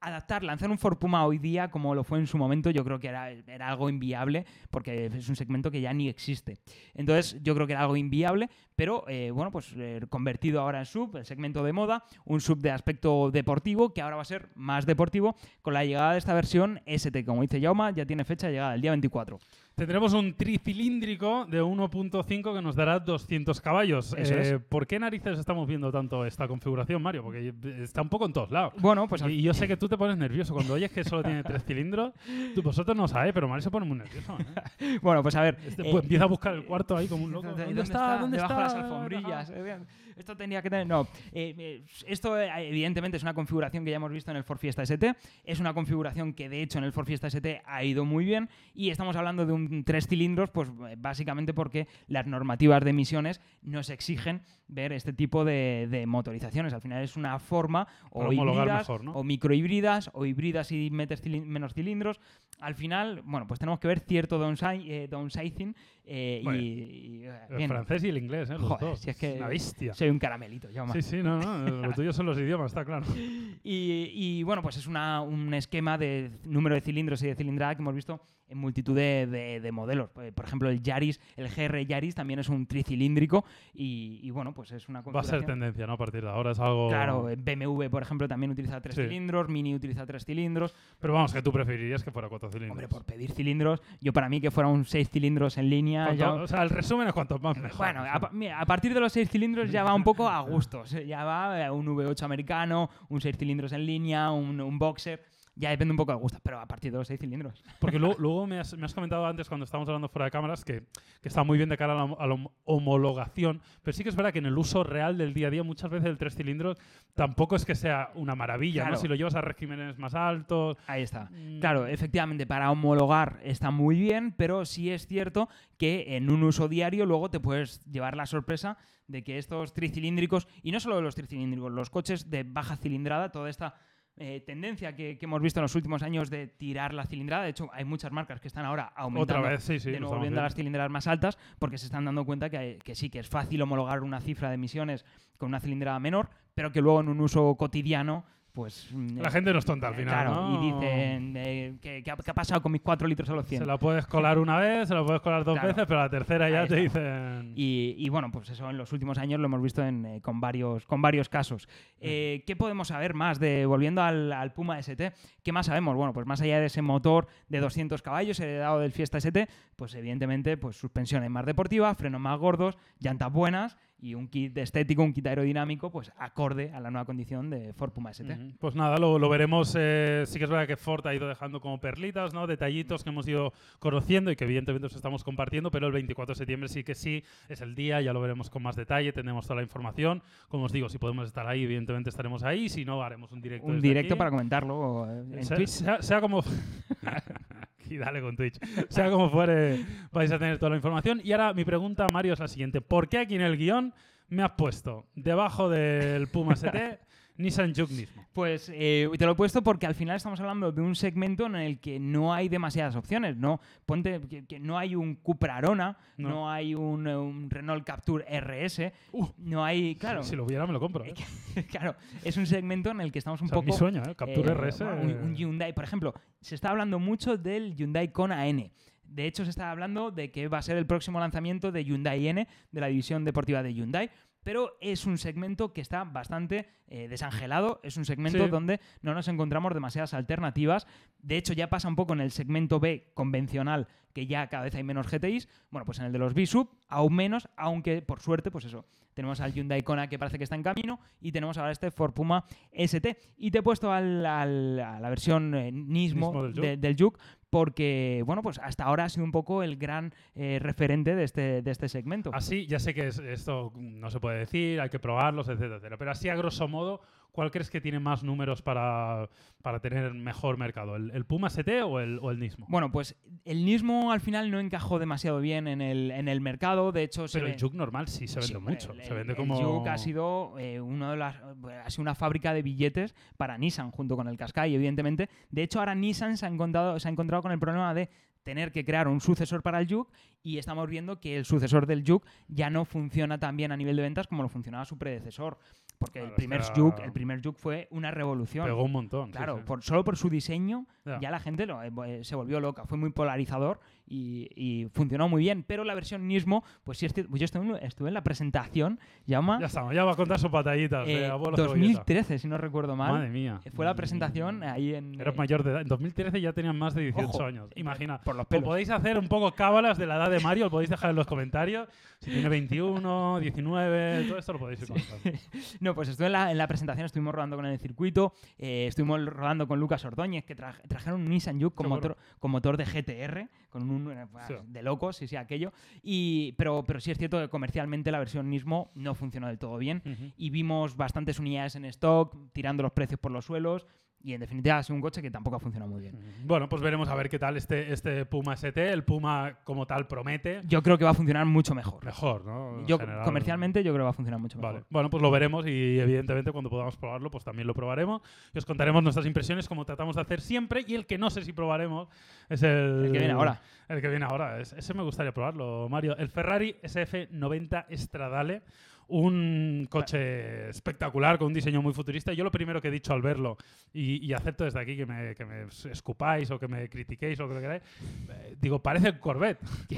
adaptar, lanzar un Ford Puma hoy día como lo fue en su momento, yo creo que era, algo inviable porque es un segmento que ya ni existe. Entonces, yo creo que era algo inviable, pero eh, bueno, pues eh, convertido ahora en sub, el segmento de moda, un sub de aspecto deportivo que ahora va a ser más deportivo con la llegada de esta versión ST. Como dice Jauma, ya tiene fecha de llegada el día 24. Tendremos un tricilíndrico de 1.5 que nos dará 200 caballos. Eso Eh, es. ¿Por qué narices estamos viendo tanto esta configuración, Mario? Porque está un poco en todos lados. Bueno, pues al- y yo sé que tú te pones nervioso cuando oyes que solo tiene tres cilindros. Tú, vosotros no sabéis, pero Mario se pone muy nervioso. ¿eh? bueno, pues a ver. Este, eh, pues, empieza a buscar el cuarto ahí como un loco. ¿Dónde, ¿Dónde, está? ¿Dónde Debajo está? de las alfombrillas. eh. Esto tenía que tener. No. Eh, eh, esto, eh, evidentemente, es una configuración que ya hemos visto en el Ford Fiesta ST. Es una configuración que, de hecho, en el Ford Fiesta ST ha ido muy bien. Y estamos hablando de un tres cilindros, pues básicamente porque las normativas de emisiones nos exigen ver este tipo de, de motorizaciones. Al final es una forma o híbridas mejor, ¿no? o microhíbridas o híbridas y metes menos cilindros. Al final, bueno, pues tenemos que ver cierto downsi- downsizing eh, Bueno, y, y, eh, El bien. francés y el inglés, ¿eh? Los Joder, dos. si es que una bestia. Soy un caramelito, Jaume. Sí, sí, no, no. Lo tuyo son los idiomas, está claro. Y, y, bueno, pues es una- un esquema de número de cilindros y de cilindrada que hemos visto en multitud de, de- de modelos. Eh, Por ejemplo, el Yaris, el GR Yaris también es un tricilíndrico y, y, bueno, pues es una Va a ser tendencia, ¿no? A partir de ahora es algo. Claro, BMW, por ejemplo, también utiliza tres Sí. cilindros, Mini utiliza tres cilindros. Pero vamos, que tú preferirías que fuera cuatro cilindros. Hombre, por pedir cilindros, yo para mí que fuera un seis cilindros en línea. Cuanto- ya- O sea, el resumen es cuanto más mejor. Bueno, a, pa- mira, a partir de los seis cilindros ya va un poco a gustos. Ya va eh, un V8 americano, un seis cilindros en línea, un, un boxer. Ya depende un poco de gusto, pero a partir de los seis cilindros. Porque luego, luego me, has, me has comentado antes, cuando estábamos hablando fuera de cámaras, que, que está muy bien de cara a la, a la hom- homologación, pero sí que es verdad que en el uso real del día a día, muchas veces el tres cilindros tampoco es que sea una maravilla, ¿no? Si lo llevas a regímenes más altos. Ahí está. mm, Claro, efectivamente, para homologar está muy bien, pero sí es cierto que en un uso diario luego te puedes llevar la sorpresa de que estos tricilíndricos, y no solo los tricilíndricos, los coches de baja cilindrada, toda esta eh, tendencia que, que hemos visto en los últimos años de tirar la cilindrada, de hecho hay muchas marcas que están ahora aumentando Otra vez, sí, sí. de nuevo viendo las cilindradas más altas porque se están dando cuenta que, que sí, que es fácil homologar una cifra de emisiones con una cilindrada menor, pero que luego en un uso cotidiano, pues... mm, La gente no es tonta al eh, final, claro, ¿no? y dicen, eh, ¿qué, qué ha, qué ha pasado con mis 4 litros a los 100? Se la puedes colar una vez, se la puedes colar dos Claro. veces, pero la tercera ya te dicen. Y, y bueno, pues eso en los últimos años lo hemos visto en, eh, con, varios, con varios casos. Eh, ¿Qué podemos saber más de, volviendo al, al Puma ST? ¿Qué más sabemos? Bueno, pues más allá de ese motor de 200 caballos heredado del Fiesta ST, pues evidentemente pues suspensiones más deportiva, frenos más gordos, llantas buenas y un kit estético, un kit aerodinámico, pues acorde a la nueva condición de Ford Puma ST. Pues nada, lo, lo veremos. eh, sí que es verdad que Ford ha ido dejando como perlitas, ¿no? Detallitos que hemos ido conociendo y que evidentemente os estamos compartiendo, pero el 24 de septiembre sí que sí es el día, ya lo veremos con más detalle, tenemos toda la información. Como os digo, si podemos estar ahí, evidentemente estaremos ahí, si no, haremos un directo. Un desde directo aquí. para comentarlo eh, en sea, Twitch. sea- sea como. y dale con Twitch. Sea como fuere, vais a tener toda la información. Y ahora mi pregunta, Mario, es la siguiente: ¿Por qué aquí en el guion me has puesto debajo del Puma ST Nissan Juke mismo? Pues eh, te lo he puesto porque al final estamos hablando de un segmento en el que no hay demasiadas opciones. No, ponte que, que no hay un Cupra Arona, No. no, hay un, eh, un Renault Captur RS, Uh, no hay, claro, Si lo hubiera, me lo compro. ¿eh? claro, es un segmento en el que estamos un O sea, poco mi sueño, ¿eh? Capture RS. Un, un Hyundai, por ejemplo, se está hablando mucho del Hyundai Kona N. De hecho, se está hablando de que va a ser el próximo lanzamiento de Hyundai N, de la división deportiva de Hyundai. Pero es un segmento que está bastante eh, desangelado, es un segmento Sí. donde no nos encontramos demasiadas alternativas. De hecho, ya pasa un poco en el segmento B convencional, que ya cada vez hay menos GTIs. Bueno, pues en el de los B-Sub, aún menos, aunque por suerte, pues eso, tenemos al Hyundai Kona que parece que está en camino y tenemos ahora este Ford Puma ST. Y te he puesto al- al- a la versión eh, Nismo, Nismo del de- Juke. del Juke porque, bueno, pues hasta ahora ha sido un poco el gran eh, referente de este, de este segmento. Así, ya sé que es- esto no se puede decir, hay que probarlos, etcétera, etcétera. Pero así, a grosso modo, ¿cuál crees que tiene más números para, para tener mejor mercado? ¿El, el Puma ST o el, o el Nismo? Bueno, pues el Nismo al final no encajó demasiado bien en el, en el mercado. De hecho, se Pero el Juke normal sí se vende mucho. el- se vende el como. Juke ha sido eh, uno de las, ha sido una fábrica de billetes para Nissan junto con el Qashqai, evidentemente. De hecho, ahora Nissan se ha encontrado, se ha encontrado con el problema de tener que crear un sucesor para el Juke y estamos viendo que el sucesor del Juke ya no funciona tan bien a nivel de ventas como lo funcionaba su predecesor. Porque Claro, el primer que Juke, el primer Juke fue una revolución. Pegó un montón. Claro, sí. por, solo por su diseño Ya. ya la gente lo- eh, se volvió loca. Fue muy polarizador y, y funcionó muy bien. Pero la versión Nismo, pues sí, pues yo estuve, en- estuve en la presentación, llama Ya estamos, ya va a contar sus batallitas. eh, de abuelo cebolleta. 2013, si no recuerdo mal. Madre mía. Fue la presentación ahí en... Eras eh, mayor de edad. En 2013 ya tenían más de 18 Ojo, años. Imagina. por los O pelos. podéis hacer un poco cábalas de la edad de Mario, lo podéis dejar en los comentarios. Si tiene 21, 19, todo esto lo podéis ir contando. No, pues estuve en la, en la presentación, estuvimos rodando con el circuito, eh, estuvimos rodando con Lucas Ordóñez, que tra- trajeron un Nissan Juke con motor, con motor de GTR, con un eh, Sí. de locos, sí, sí, aquello. Y, pero, pero sí es cierto que comercialmente la versión Nismo no funcionó del todo bien. Y vimos bastantes unidades en stock, tirando los precios por los suelos. Y en definitiva sido un coche que tampoco ha funcionado muy bien. Bueno, pues veremos a ver qué tal este, este Puma ST. El Puma como tal promete. Yo creo que va a funcionar mucho mejor. Mejor, ¿no? En Yo general. comercialmente yo creo que va a funcionar mucho mejor. Vale, bueno, pues lo veremos y evidentemente cuando podamos probarlo, pues también lo probaremos y os contaremos nuestras impresiones como tratamos de hacer siempre y el que no sé si probaremos es el... El que viene ahora. El que viene ahora, es- ese me gustaría probarlo, Mario. El Ferrari SF90 Stradale, un coche espectacular con un diseño muy futurista. Yo lo primero que he dicho al verlo, y, y acepto desde aquí que me, que me escupáis o que me critiquéis o lo que queráis, eh, digo, parece el Corvette.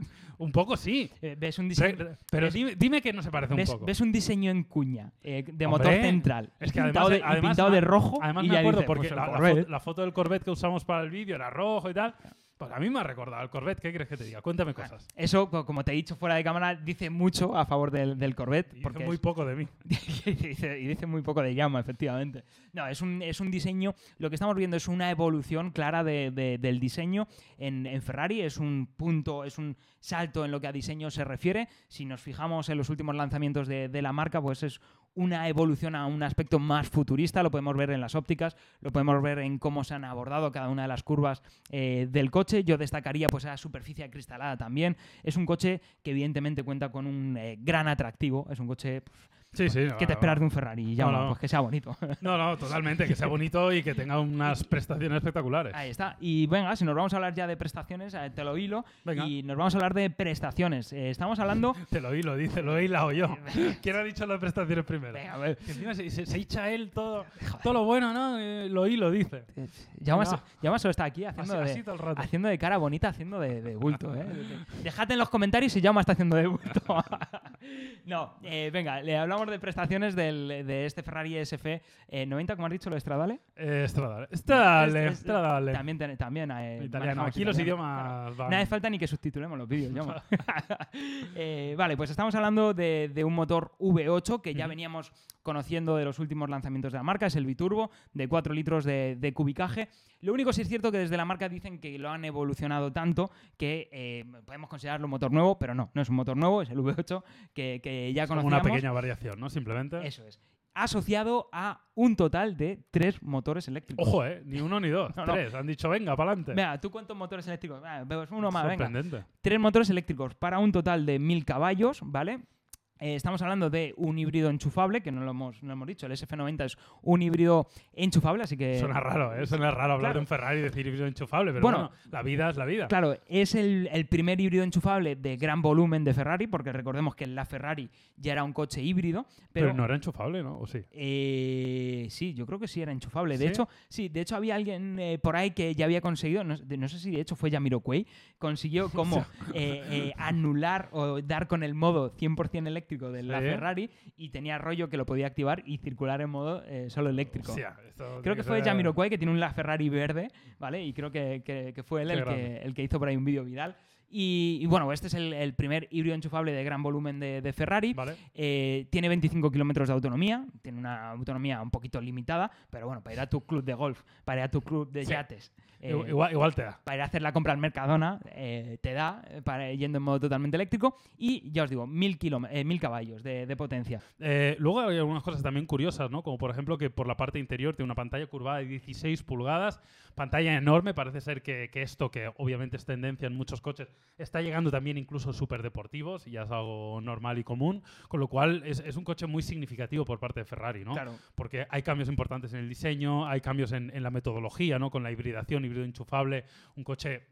un poco sí. Eh, ves un diseño, Re- Pero ves- dime, dime que no se parece un ves, poco. ves un diseño en cuña eh, de motor Hombre, central Es que pintado, además, de, además pintado de rojo Además y me acuerdo dices, porque pues la, la foto, la foto del Corvette que usamos para el vídeo era rojo y tal. Pues a mí me ha recordado al Corvette. ¿Qué crees que te diga? Cuéntame cosas. Eso, co- como te he dicho fuera de cámara, dice mucho a favor del, del Corvette. Y dice Porque muy es- poco de mí. y, dice, y dice muy poco de llama, efectivamente. No, es un, es un diseño, lo que estamos viendo es una evolución clara de- de- del diseño en, en Ferrari, es un punto, es un salto en lo que a diseño se refiere. Si nos fijamos en los últimos lanzamientos de, de la marca, pues es una evolución a un aspecto más futurista, lo podemos ver en las ópticas, lo podemos ver en cómo se han abordado cada una de las curvas eh, del coche. Yo destacaría pues la superficie acristalada también. Es un coche que evidentemente cuenta con un eh, gran atractivo, es un coche Sí, sí. no, ¿Qué te esperas de un Ferrari? Ya, No, no. pues que sea bonito. No, no, totalmente. Que sea bonito y que tenga unas prestaciones espectaculares. Ahí está. Y venga, si nos vamos a hablar ya de prestaciones, eh, te lo hilo. Venga. Y nos vamos a hablar de prestaciones. Eh, estamos hablando. Te lo oí, lo dice, lo he hilado yo. ¿Quién ha dicho las prestaciones primero? Venga, a ver. Que encima se, se, se echa él todo, todo lo bueno, ¿no? Eh, lo oí, lo dice. Llama No. está aquí haciendo Así, de, así haciendo de cara bonita, haciendo de, de bulto. ¿eh? Dejad en los comentarios si Jaume está haciendo de bulto. no, eh, venga, le hablamos de prestaciones del- de este Ferrari SF eh, 90, como has dicho, lo de Stradale. Eh, Stradale. Stradale, Es- es- Stradale. También, ten- también eh, Italiano. Aquí los idiomas. No hace falta ni que subtitulemos los vídeos. Eh, vale, pues estamos hablando de, de un motor V8 que ya veníamos conociendo de los últimos lanzamientos de la marca, es el biturbo de 4 litros de, de cubicaje. Lo único sí es cierto que desde la marca dicen que lo han evolucionado tanto que eh, podemos considerarlo un motor nuevo, pero no, no es un motor nuevo, es el V8 que, que ya Es como conocíamos. una pequeña variación, ¿no? Simplemente. Eso es. Asociado a un total de tres motores eléctricos. Ojo, ¿eh? Ni uno ni dos. No, no. Tres. Han dicho, venga, para adelante. Venga, ¿tú cuántos motores eléctricos? Ah, pues uno más, venga. Sorprendente. Tres motores eléctricos para un total de 1000 caballos, ¿vale? Eh, estamos hablando de un híbrido enchufable, que no lo hemos, no lo hemos dicho, el SF90 es un híbrido enchufable, así que... Suena raro, ¿eh? Suena raro hablar Claro. de un Ferrari y decir híbrido enchufable, pero Bueno. bueno, la vida es la vida. Claro, es el, el primer híbrido enchufable de gran volumen de Ferrari, porque recordemos que la Ferrari ya era un coche híbrido, pero... pero, no era enchufable, ¿no? ¿O sí? Eh, sí, yo creo que sí era enchufable. De ¿Sí? hecho, sí, de hecho había alguien eh, por ahí que ya había conseguido, no, no sé si de hecho fue Jamiroquai, consiguió como anular o dar con el modo 100% eléctrico de la. Ferrari y tenía rollo que lo podía activar y circular en modo eh, solo eléctrico. Hostia, Creo tiene que fue Jamiroquai que tiene un La Ferrari verde, ¿vale? Y creo que, que- que fue él el que, el que hizo por ahí un vídeo viral. Y, y bueno, este es el, el primer híbrido enchufable de gran volumen de, de Ferrari. Vale. Eh, tiene 25 kilómetros de autonomía, tiene una autonomía un poquito limitada, pero bueno, para ir a tu club de golf, para ir a tu club de Sí. yates, eh, Igual, igual- te da. para ir a hacer la compra al Mercadona, eh, te da, eh, para, yendo en modo totalmente eléctrico, y ya os digo, 1000, kilóm- eh, 1000 caballos de, de potencia. Eh, luego hay algunas cosas también curiosas, ¿no? Como por ejemplo que por la parte interior tiene una pantalla curvada de 16 pulgadas, pantalla enorme. Parece ser que, que esto, que obviamente es tendencia en muchos coches, está llegando también incluso súper deportivos y ya es algo normal y común. Con lo cual es, es un coche muy significativo por parte de Ferrari, ¿no? Claro. Porque hay cambios importantes en el diseño, hay cambios en, en la metodología, ¿no? Con la hibridación, híbrido enchufable, un coche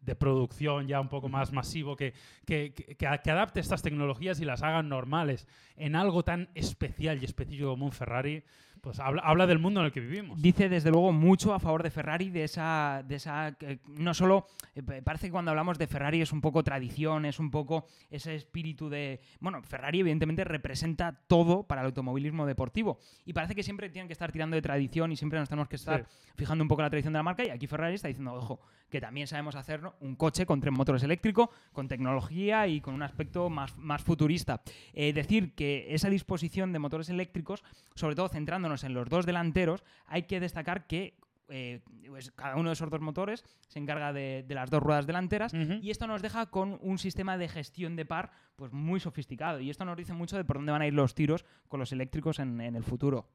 de producción ya un poco más masivo que, que, que- que adapte estas tecnologías y las hagan normales. En algo tan especial y específico como un Ferrari, pues habla, habla del mundo en el que vivimos. Dice desde luego mucho a favor de Ferrari, de esa, de esa que no solo, eh, pa- parece que cuando hablamos de Ferrari es un poco tradición, es un poco ese espíritu de, bueno, Ferrari evidentemente representa todo para el automovilismo deportivo y parece que siempre tienen que estar tirando de tradición y siempre nos tenemos que estar fijando un poco en la tradición de la marca y aquí Ferrari está diciendo, ojo, que también sabemos hacer un coche con tres motores eléctricos, con tecnología y con un aspecto más, más futurista. Eh, decir que esa disposición de motores eléctricos, sobre todo centrándonos en los dos delanteros, hay que destacar que eh, pues cada uno de esos dos motores se encarga de, de las dos ruedas delanteras y esto nos deja con un sistema de gestión de par pues muy sofisticado y esto nos dice mucho de por dónde van a ir los tiros con los eléctricos en, en el futuro.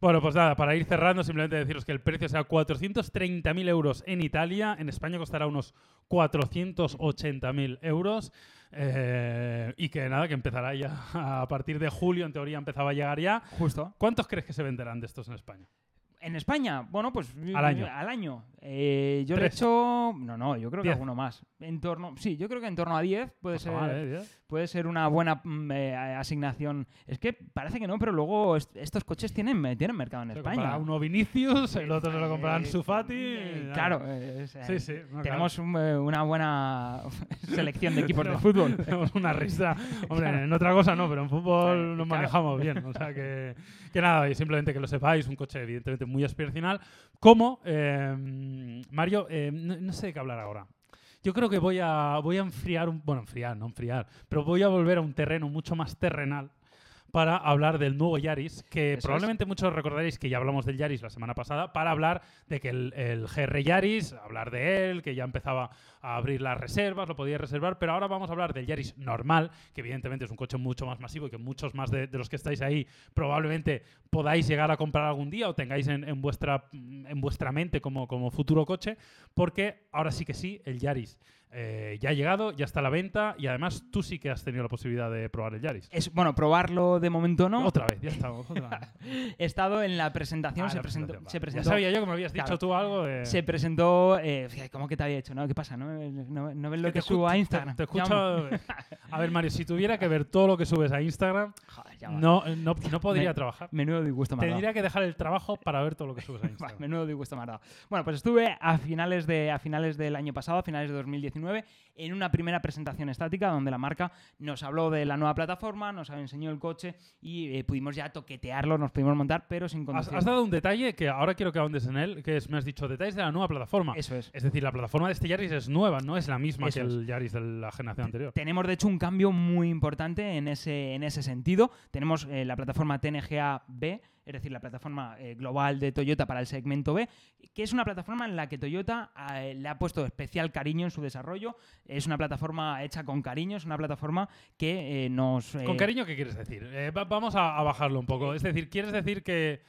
Bueno, pues nada, para ir cerrando, simplemente deciros que el precio será 430.000 euros en Italia, en España costará unos 480.000 euros. Eh, y que nada, que empezará ya a partir de julio, en teoría empezaba a llegar ya. Justo. ¿Cuántos crees que se venderán de estos en España? En España, bueno, pues Al año. Al año. Eh, yo le he hecho. No, no, yo creo que Diez. alguno más. En torno. Sí, yo creo que en torno a 10 puede está ser. mal, ¿eh? Puede ser una buena mm, eh, asignación. Es que parece que no, pero luego est- estos coches tienen, eh, tienen mercado en Se España. uno Vinicius, el otro se lo comprarán Eh, Sufati. eh, claro, eh, es, eh, Sí, sí. no, tenemos un, eh, una buena selección de equipos de fútbol. Tenemos una risa. Hombre, en otra cosa no, pero en fútbol Claro, nos claro. manejamos bien. O sea que, que nada, simplemente que lo sepáis, un coche evidentemente muy aspiracional. Como, eh, Mario, no, no sé de qué hablar ahora. Yo creo que voy a, voy a enfriar, un, bueno, enfriar, no enfriar, pero voy a volver a un terreno mucho más terrenal para hablar del nuevo Yaris, que Eso es. probablemente muchos recordaréis que ya hablamos del Yaris la semana pasada, para hablar de que el, el GR Yaris, hablar de él, que ya empezaba a abrir las reservas, lo podía reservar, pero ahora vamos a hablar del Yaris normal, que evidentemente es un coche mucho más masivo y que muchos más de, de los que estáis ahí probablemente podáis llegar a comprar algún día o tengáis en, en vuestra, en vuestra mente como, como futuro coche, porque ahora sí que sí, el Yaris eh, ya ha llegado, ya está a la venta y además tú sí que has tenido la posibilidad de probar el Yaris. Es, bueno, probarlo de momento no. Otra vez, ya estamos. otra vez. He estado en la presentación, Ah, se, la presentó, presentación, se presentó. Ya sabía yo que me habías dicho Claro. tú algo de... Se presentó. Eh, ¿Cómo que te había hecho? ¿no? ¿Qué pasa? ¿No, no, no ves lo Que que, te subo a te- Instagram? Te, Llama. escucho... A ver, Mario, si tuviera que ver todo lo que subes a Instagram, Joder, ya va. no, no, no podría Me- trabajar. Menudo disgusto me. Tendría que dejar el trabajo para ver todo lo que subes a Instagram. menudo disgusto me. Bueno, pues estuve a finales, de, a finales del año pasado, a finales de 2019, en una primera presentación estática donde la marca nos habló de la nueva plataforma, nos enseñó el coche y eh, pudimos ya toquetearlo, nos pudimos montar, pero sin Has, conducir. has dado un detalle que ahora quiero que ahondes en él, que es, me has dicho detalles de la nueva plataforma. Eso es. Es decir, la plataforma de este Yaris es nueva, no es la misma Eso que el Yaris de la generación anterior. Tenemos, de hecho, un cambio muy importante en ese, en ese sentido. Tenemos eh, la plataforma TNGA B, es decir, la plataforma eh, global de Toyota para el segmento B, que es una plataforma en la que Toyota eh, le ha puesto especial cariño en su desarrollo. Es una plataforma hecha con cariño, es una plataforma que nos... ¿Con cariño qué quieres decir? Va- vamos a, a bajarlo un poco. Es decir, ¿quieres decir que,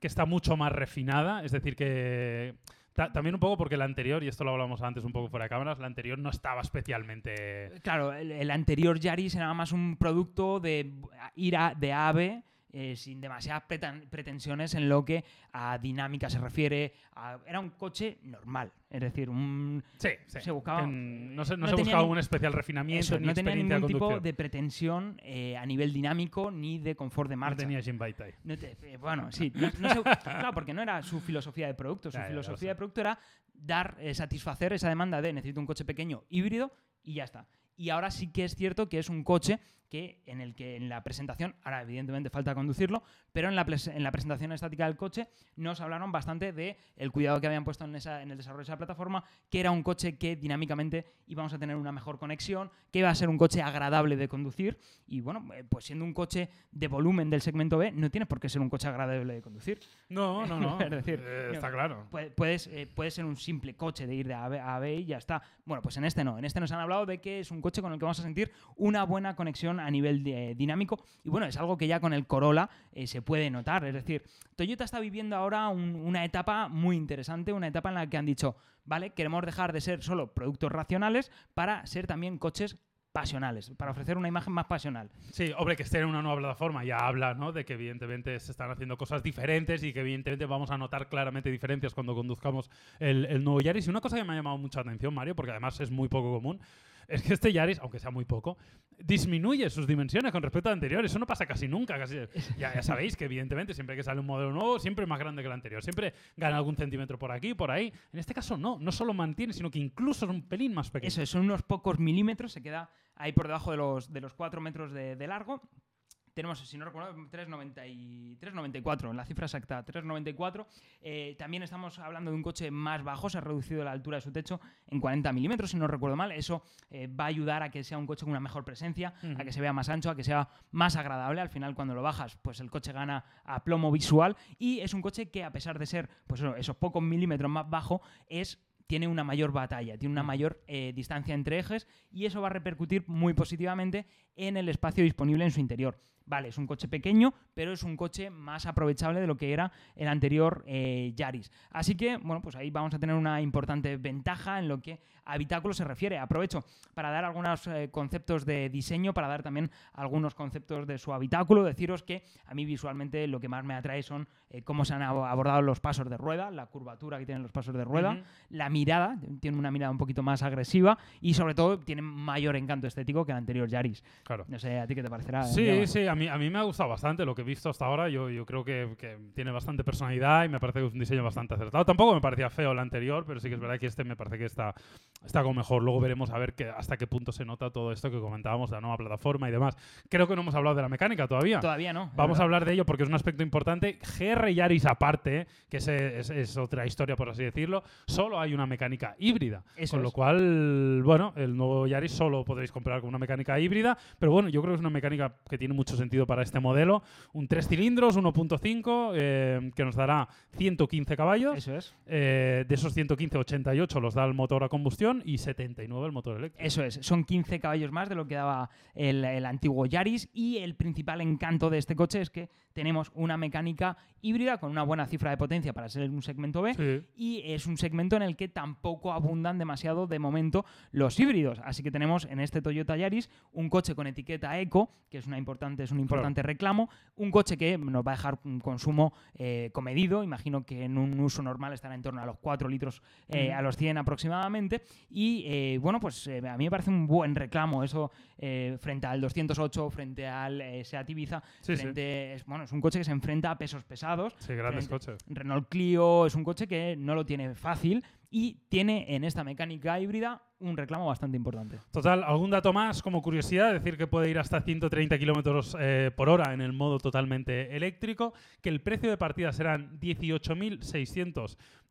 que está mucho más refinada? Es decir, que... ta- también un poco porque la anterior, y esto lo hablamos antes un poco fuera de cámaras, la anterior no estaba especialmente... Claro, el, anterior Yaris era más un producto de ir a, de A a B eh, sin demasiadas pretensiones en lo que a dinámica se refiere. a- era un coche normal, es decir, un, Sí, sí. Se buscaba- Que no se, no no se buscaba un especial refinamiento eso, ni no tenía ningún de tipo de pretensión eh, a nivel dinámico ni de confort de No marcha. tenía Jim Baitai. No te- eh, bueno, sí. no- no se- claro, porque no era su filosofía de producto. Su Ya, ya, ya lo filosofía sé. de producto era dar, eh, satisfacer esa demanda de necesito un coche pequeño híbrido y ya está. Y ahora sí que es cierto que es un coche que en el que en la presentación, ahora evidentemente falta conducirlo, pero en la, en la presentación estática del coche nos hablaron bastante de el cuidado que habían puesto en, esa, en el desarrollo de esa plataforma, que era un coche que dinámicamente íbamos a tener una mejor conexión, que iba a ser un coche agradable de conducir y bueno, eh, pues siendo un coche de volumen del segmento B, no tiene por qué ser un coche agradable de conducir. No, no, no. Es decir, Eh, está claro. Puede, puedes, eh, ser un simple coche de ir de A a B, a B y ya está. Bueno, pues en este no. En este nos han hablado de que es un coche con el que vamos a sentir una buena conexión a nivel de- dinámico. Y bueno, es algo que ya con el Corolla eh, se puede notar. Es decir, Toyota está viviendo ahora un- una etapa muy interesante, una etapa en la que han dicho, vale, queremos dejar de ser solo productos racionales para ser también coches pasionales, para ofrecer una imagen más pasional. Sí, hombre, que esté en una nueva plataforma ya habla, ¿no? De que evidentemente se están haciendo cosas diferentes y que evidentemente vamos a notar claramente diferencias cuando conduzcamos el, el nuevo Yaris. Y una cosa que me ha llamado mucha atención, Mario, porque además es muy poco común, es que este Yaris, aunque sea muy poco, disminuye sus dimensiones con respecto al anterior. Eso no pasa casi nunca. Ya, sabéis que evidentemente siempre que sale un modelo nuevo, siempre es más grande que el anterior. Siempre gana algún centímetro por aquí, por ahí. En este caso no, no solo mantiene, sino que incluso es un pelín más pequeño. Eso, son unos pocos milímetros, se queda ahí por debajo de los, de los 4 metros de largo. Tenemos, si no recuerdo, 3,90 y- 3,94, en la cifra exacta, 3,94. Eh, también estamos hablando de un coche más bajo, se ha reducido la altura de su techo en 40 milímetros, si no recuerdo mal. Eso eh, va a ayudar a que sea un coche con una mejor presencia, a que se vea más ancho, a que sea más agradable. Al final, cuando lo bajas, pues el coche gana a plomo visual. Y es un coche que, a pesar de ser pues eso, esos pocos milímetros más bajo, es tiene una mayor batalla, tiene una Mm. mayor eh, distancia entre ejes y eso va a repercutir muy positivamente en el espacio disponible en su interior. Vale, es un coche pequeño, pero es un coche más aprovechable de lo que era el anterior eh, Yaris. Así que, bueno, pues ahí vamos a tener una importante ventaja en lo que a habitáculo se refiere. Aprovecho para dar algunos eh, conceptos de diseño, para dar también algunos conceptos de su habitáculo. Deciros que a mí visualmente lo que más me atrae son eh, cómo se han ab- abordado los pasos de rueda, la curvatura que tienen los pasos de rueda, la mirada, tiene una mirada un poquito más agresiva y sobre todo tiene mayor encanto estético que el anterior Yaris. Claro. No sé, ¿a ti qué te parecerá? Sí, sí, a mí, a mí me ha gustado bastante lo que he visto hasta ahora. Yo, yo creo que, que tiene bastante personalidad y me parece que es un diseño bastante acertado. Tampoco me parecía feo el anterior, pero sí que es verdad que este me parece que está, está como mejor. Luego veremos a ver que, hasta qué punto se nota todo esto que comentábamos, la nueva plataforma y demás. Creo que no hemos hablado de la mecánica todavía. Todavía no. Vamos a hablar de ello porque es un aspecto importante. GR Yaris aparte, que es, es- es otra historia por así decirlo, solo hay una mecánica híbrida. Eso con lo es. cual, bueno, el nuevo Yaris solo podréis comprar con una mecánica híbrida, pero bueno, yo creo que es una mecánica que tiene mucho sentido para este modelo. Un 3 cilindros, 1.5, eh, que nos dará 115 caballos. Eso es. Eh, de esos 115, 88 los da el motor a combustión y 79 el motor eléctrico. Eso es, son 15 caballos más de lo que daba el, el antiguo Yaris y el principal encanto de este coche es que tenemos una mecánica híbrida con una buena cifra de potencia para ser un segmento B Sí. y es un segmento en el que tampoco abundan demasiado de momento los híbridos. Así que tenemos en este Toyota Yaris un coche con etiqueta eco, que es, una importante, es un importante reclamo, un coche que nos va a dejar un consumo eh, comedido, imagino que en un uso normal estará en torno a los 4 litros eh, a los 100 aproximadamente. Y eh, bueno, pues a mí me parece un buen reclamo eso frente al 208, frente al Seat Ibiza, Sí, sí. frente, es, bueno, es un coche que se enfrenta a pesos pesados, Sí, grandes frente- coches. Renault Clio es un coche que no lo tiene fácil y tiene en esta mecánica híbrida un reclamo bastante importante. Total, algún dato más como curiosidad, decir que puede ir hasta 130 kilómetros eh, por hora en el modo totalmente eléctrico, que el precio de partida serán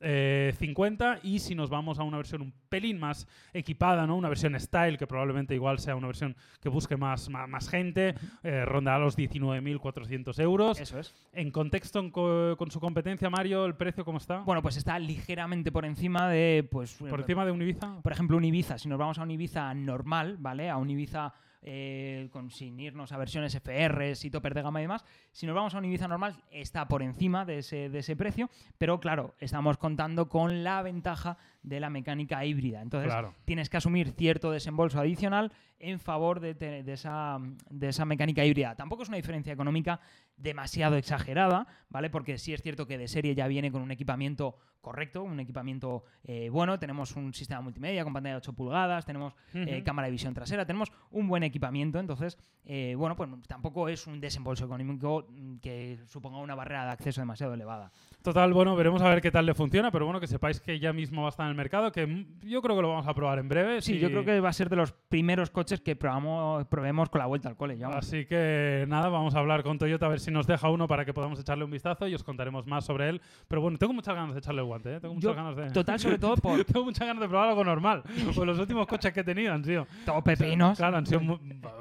18.650 y si nos vamos a una versión un pelín más equipada, ¿no? una versión style, que probablemente igual sea una versión que busque más, más, más gente, eh, rondará los 19.400 euros. Eso es. En contexto en co- con su competencia, Mario, ¿el precio cómo está? Bueno, pues está ligeramente por encima de, pues, ¿Por encima de un Ibiza? por ejemplo, un Ibiza. Si nos vamos a un Ibiza normal, ¿vale? A un Ibiza eh, con, sin irnos a versiones FRs y topper de gama y demás, si nos vamos a un Ibiza normal, está por encima de ese, de ese precio, pero claro, estamos contando con la ventaja de la mecánica híbrida. Entonces, Claro. tienes que asumir cierto desembolso adicional en favor de, te- de esa, de esa mecánica híbrida. Tampoco es una diferencia económica demasiado exagerada, ¿vale? Porque sí es cierto que de serie ya viene con un equipamiento correcto, un equipamiento eh, bueno, tenemos un sistema multimedia con pantalla de 8 pulgadas, tenemos eh, cámara de visión trasera, tenemos un buen equipamiento, entonces, eh, bueno, pues tampoco es un desembolso económico mm, que suponga una barrera de acceso demasiado elevada. Total, bueno, veremos a ver qué tal le funciona, pero bueno, que sepáis que ya mismo va a estar el mercado, que yo creo que lo vamos a probar en breve. Sí, si- yo creo que va a ser de los primeros coches que probamos, probemos con la vuelta al cole. Así que nada, vamos a hablar con Toyota a ver si nos deja uno para que podamos echarle un vistazo y os contaremos más sobre él. Pero bueno, tengo muchas ganas de echarle el guante, ¿eh? Tengo muchas Yo, ganas de... Total, sobre todo por tengo muchas ganas de probar algo normal. Pues los últimos coches que he tenido han sido... todo pepinos. Claro, han sido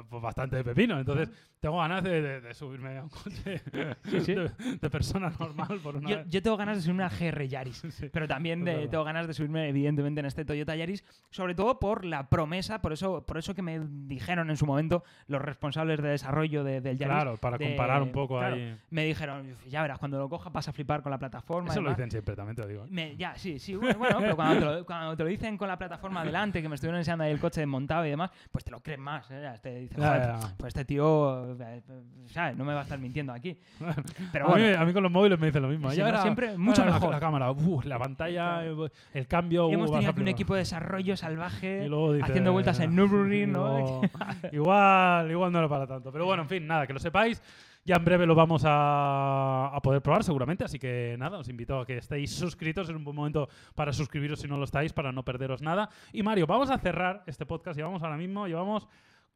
pues bastante de pepino. Entonces, tengo ganas de, de- de subirme a un coche sí. De, de persona normal por una Yo, vez. yo tengo ganas de subirme a GR Yaris, Sí. pero también tengo ganas de subirme, evidentemente, en este Toyota Yaris, sobre todo por la promesa, por eso, por eso que me dijeron en su momento los responsables de desarrollo de- del Yaris. Claro, para de- comparar un poco claro, ahí. Me dijeron, ya verás, cuando lo coja vas a flipar con la plataforma. Eso lo demás". dicen siempre, también te lo digo. ¿eh? Me- ya, sí, sí, bueno, bueno, pero cuando te, lo, cuando te lo dicen con la plataforma delante, que me estuvieron enseñando ahí el coche desmontado y demás, pues te lo crees más. ¿eh? Te dices, Ya, "Joder, ya, ya. pues este tío, eh, ¿sabes? No me va a estar mintiendo aquí. Pero a, bueno, mí, a mí con los móviles me dicen lo mismo. Sí, Ya ¿no? verás, Siempre mucho la- mejor. La, cámara, uf, la pantalla, el cambio. Uh, hemos vas tenido aquí un equipo de desarrollo salvaje Y dice, haciendo vueltas en Nürburgring, ¿no? igual, igual no era para tanto. Pero bueno, en fin, nada, que lo sepáis. Ya en breve lo vamos a, a poder probar seguramente, así que nada, os invito a que estéis suscritos. Es un buen momento para suscribiros si no lo estáis, para no perderos nada. Y Mario, vamos a cerrar este podcast. Llevamos ahora mismo, llevamos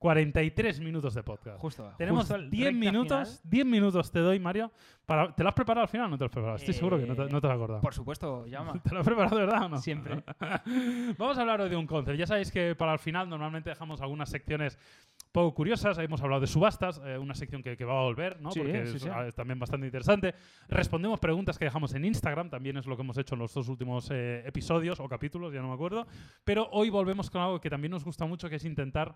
43 minutos de podcast. Justo. Tenemos justo el 10 recta minutos, 10 minutos te doy, Mario. Para, ¿Te lo has preparado al final o no te lo has preparado? Estoy seguro que no te, Eh, no te lo has acordado. final. Por supuesto, llama. ¿Te lo has preparado de verdad o no? Siempre. Vamos a hablar hoy de un concept. Ya sabéis que para el final normalmente dejamos algunas secciones poco curiosas. Hemos hablado de subastas, eh, una sección que, que va a volver, ¿no? Sí, porque sí, es, sí. ah, es también bastante interesante. Respondemos preguntas que dejamos en Instagram, también es lo que hemos hecho en los dos últimos eh, episodios o capítulos, ya no me acuerdo. Pero hoy volvemos con algo que también nos gusta mucho, que es intentar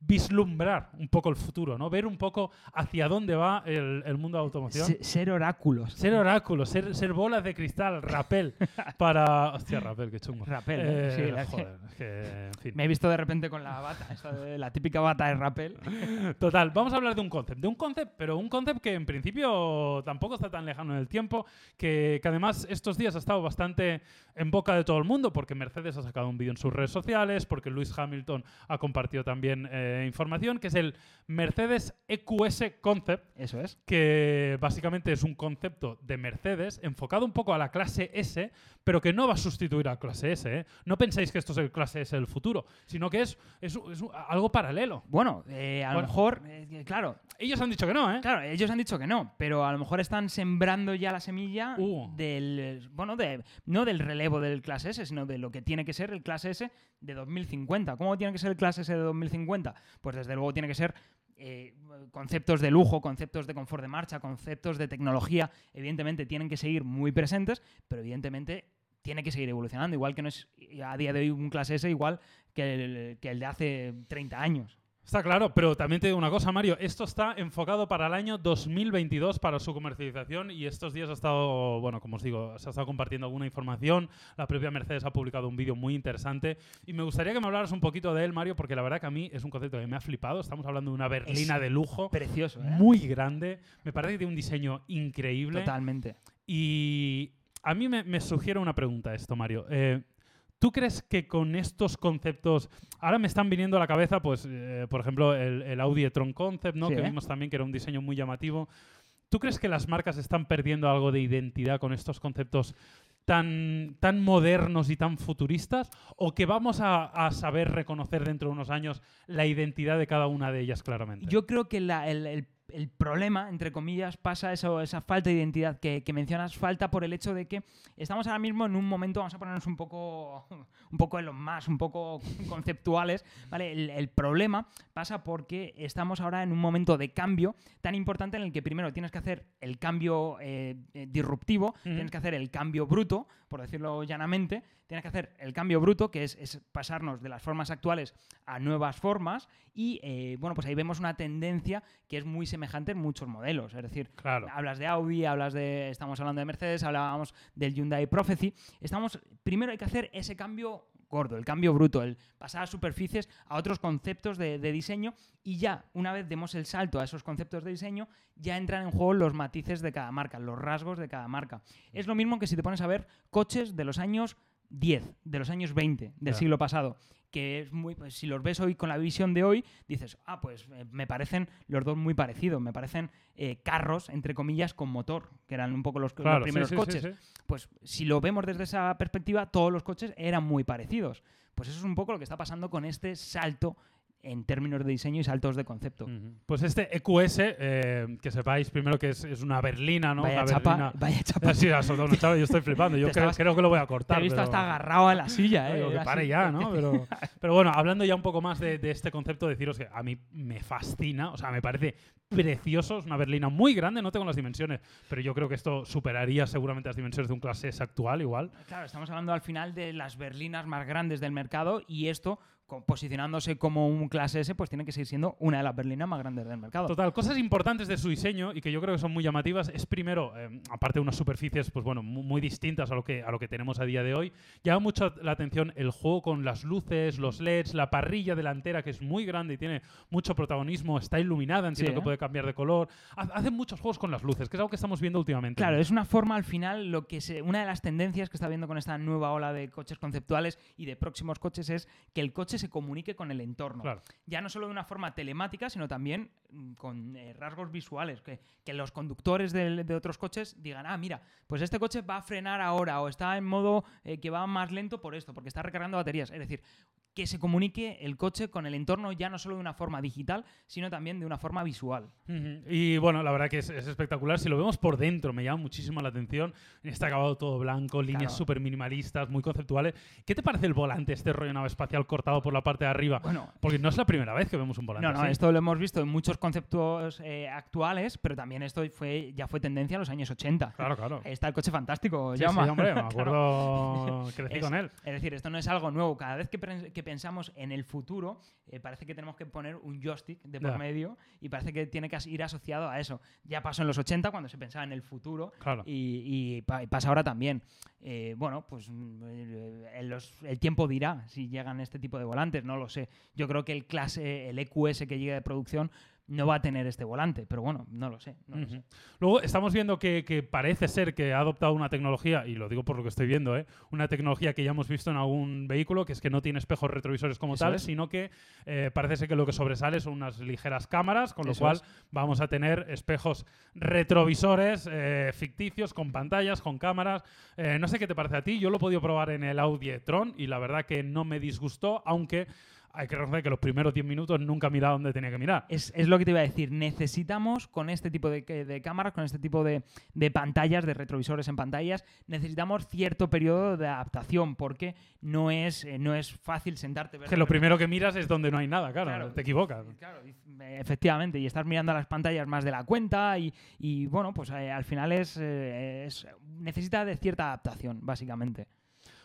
vislumbrar un poco el futuro, ¿no? Ver un poco hacia dónde va el, el mundo de la automoción. Se- ser oráculos. Ser oráculo, ser, ser bolas de cristal, rapel, para... Hostia, rapel, qué chungo. Rappel, Eh, sí, la- joder, es que, en fin. Me he visto de repente con la bata, de- la típica bata de rappel. Total, vamos a hablar de un concept, de un concept, pero un concept que en principio tampoco está tan lejano en el tiempo, que, que además estos días ha estado bastante en boca de todo el mundo, porque Mercedes ha sacado un vídeo en sus redes sociales, porque Lewis Hamilton ha compartido también eh, información, que es el Mercedes EQS Concept, Eso es. que básicamente es un concepto de Mercedes enfocado un poco a la clase S, pero que no va a sustituir a la clase S. ¿eh? No penséis que esto es el clase S del futuro, sino que es, es, es algo paralelo. Bueno, eh, a lo mejor, eh, claro, Ellos han dicho que no, ¿eh? claro, ellos han dicho que no, pero a lo mejor están sembrando ya la semilla Uh. del, bueno, de, no del relevo del clase S, sino de lo que tiene que ser el clase S de 2050. ¿Cómo tiene que ser el clase S de 2050? Pues desde luego tiene que ser eh, conceptos de lujo, conceptos de confort de marcha, conceptos de tecnología, evidentemente tienen que seguir muy presentes, pero evidentemente tiene que seguir evolucionando, igual que no es a día de hoy un clase S igual que el, que el de hace 30 años. Está claro, pero también te digo una cosa, Mario. Esto está enfocado para el año 2022 para su comercialización y estos días ha estado, bueno, como os digo, se ha estado compartiendo alguna información. La propia Mercedes ha publicado un vídeo muy interesante y me gustaría que me hablaras un poquito de él, Mario, porque la verdad que a mí es un concepto que me ha flipado. Estamos hablando de una berlina Es de lujo Precioso, ¿eh? muy grande. Me parece que tiene un diseño increíble. Totalmente. Y a mí me, me sugiere una pregunta esto, Mario. Eh, ¿Tú crees que con estos conceptos, ahora me están viniendo a la cabeza, pues, eh, por ejemplo, el, el Audi e-tron Concept, ¿no? Sí, que ¿eh? vimos también que era un diseño muy llamativo. ¿Tú crees que las marcas están perdiendo algo de identidad con estos conceptos tan, tan modernos y tan futuristas? ¿O que vamos a, a saber reconocer dentro de unos años la identidad de cada una de ellas claramente? Yo creo que la- el, el- el problema, entre comillas, pasa eso, esa falta de identidad que, que mencionas, falta por el hecho de que estamos ahora mismo en un momento, vamos a ponernos un poco, un poco en los más, un poco conceptuales, ¿vale? El, el problema pasa porque estamos ahora en un momento de cambio tan importante en el que primero tienes que hacer el cambio eh, eh, disruptivo, tienes que hacer el cambio bruto, por decirlo llanamente, tienes que hacer el cambio bruto, que es, es pasarnos de las formas actuales a nuevas formas, y eh, bueno, pues ahí vemos una tendencia que es muy semejante en muchos modelos. Es decir, Claro. hablas de Audi, hablas de. Estamos hablando de Mercedes, hablábamos del Hyundai Prophecy. Estamos. Primero hay que hacer ese cambio gordo, el cambio bruto, el pasar a superficies a otros conceptos de, de diseño y ya, una vez demos el salto a esos conceptos de diseño, ya entran en juego los matices de cada marca, los rasgos de cada marca. Es lo mismo que si te pones a ver coches de los años 10, de los años 20 del siglo pasado, que es muy, pues, si los ves hoy con la visión de hoy, dices, ah, pues eh, me parecen los dos muy parecidos, me parecen eh, carros, entre comillas, con motor, que eran un poco los, Claro, primeros sí, sí, coches. sí. Pues si lo vemos desde esa perspectiva, todos los coches eran muy parecidos. Pues eso es un poco lo que está pasando con este salto en términos de diseño y saltos de concepto. Pues este EQS, eh, que sepáis primero que es, es una berlina, ¿no? Vaya una chapa, berlina. vaya chapa. Sí, ha soltado una chapa, yo estoy flipando. Yo Te creo, estabas- creo que lo voy a Te cortar. he visto pero- hasta agarrado a la silla, ¿eh? Que pare ya, ¿no? Pero, pero bueno, hablando ya un poco más de, de este concepto, deciros que a mí me fascina, o sea, me parece precioso, es una berlina muy grande, no tengo las dimensiones, pero yo creo que esto superaría seguramente las dimensiones de un clase S actual igual. Claro, estamos hablando al final de las berlinas más grandes del mercado y esto, posicionándose como un clase S, pues tiene que seguir siendo una de las berlinas más grandes del mercado. Total, cosas importantes de su diseño y que yo creo que son muy llamativas es primero, eh, aparte de unas superficies pues bueno, mu- muy, distintas a lo, que, a lo que tenemos a día de hoy, llama mucho la atención el juego con las luces, los LEDs, la parrilla delantera que es muy grande y tiene mucho protagonismo, está iluminada, entiendo Sí, que ¿eh? puede cambiar de color. Ha- Hacen muchos juegos con las luces, que es algo que estamos viendo últimamente. Claro, es una forma al final, lo que se, una de las tendencias que está viendo con esta nueva ola de coches conceptuales y de próximos coches es que el coche se comunique con el entorno. Claro. Ya no solo de una forma telemática, sino también mm, con eh, rasgos visuales, que, que los conductores de, otros coches digan, ah, mira, pues este coche va a frenar ahora o está en modo eh, que va más lento por esto, porque está recargando baterías. Es decir, que se comunique el coche con el entorno ya no solo de una forma digital, sino también de una forma visual. Y bueno, la verdad que es, es espectacular. Si lo vemos por dentro, me llama muchísimo la atención. Está acabado todo blanco, líneas Claro. súper minimalistas, muy conceptuales. ¿Qué te parece el volante, este rollo nave espacial cortado por la parte de arriba? Bueno, Porque no es la primera vez que vemos un volante no, no, esto lo hemos visto en muchos conceptos eh, actuales, pero también esto fue, ya fue tendencia en los años 80. Claro, claro. Está el coche fantástico, Sí, sí, hombre, me acuerdo, crecí Es- con él. Es decir, esto no es algo nuevo. Cada vez que pensamos en el futuro, eh, parece que tenemos que poner un joystick de por medio y parece que tiene que ir asociado a eso. Ya pasó en los 80 cuando se pensaba en el futuro Claro. y, y pa- y pasa ahora también. Eh, bueno, pues mm, eh, los- el tiempo dirá si llegan este tipo de volantes, no lo sé. Yo creo que el clase, el EQS que llegue de producción no va a tener este volante, pero bueno, no lo sé. no lo Ujú. sé. Luego estamos viendo que, que parece ser que ha adoptado una tecnología, y lo digo por lo que estoy viendo, ¿eh? una tecnología que ya hemos visto en algún vehículo, que es que no tiene espejos retrovisores como Eso tal, es. sino que eh, parece ser que lo que sobresale son unas ligeras cámaras, con lo Eso cual es. vamos a tener espejos retrovisores eh, ficticios, con pantallas, con cámaras. Eh, no sé qué te parece a ti, yo lo he podido probar en el Audi e-tron y la verdad que no me disgustó, aunque hay que reconocer que los primeros 10 minutos nunca miraba dónde tenía que mirar. Es, es lo que te iba a decir. Necesitamos, con este tipo de, de cámaras, con este tipo de, de pantallas, de retrovisores en pantallas, necesitamos cierto periodo de adaptación, porque no es, eh, no es fácil sentarte. ver Que lo primero que miras es donde no hay nada, claro, Claro. te equivocas. Claro, eh, efectivamente, y estás mirando a las pantallas más de la cuenta y, y, bueno, pues eh, al final es, eh, es- necesita de cierta adaptación, básicamente.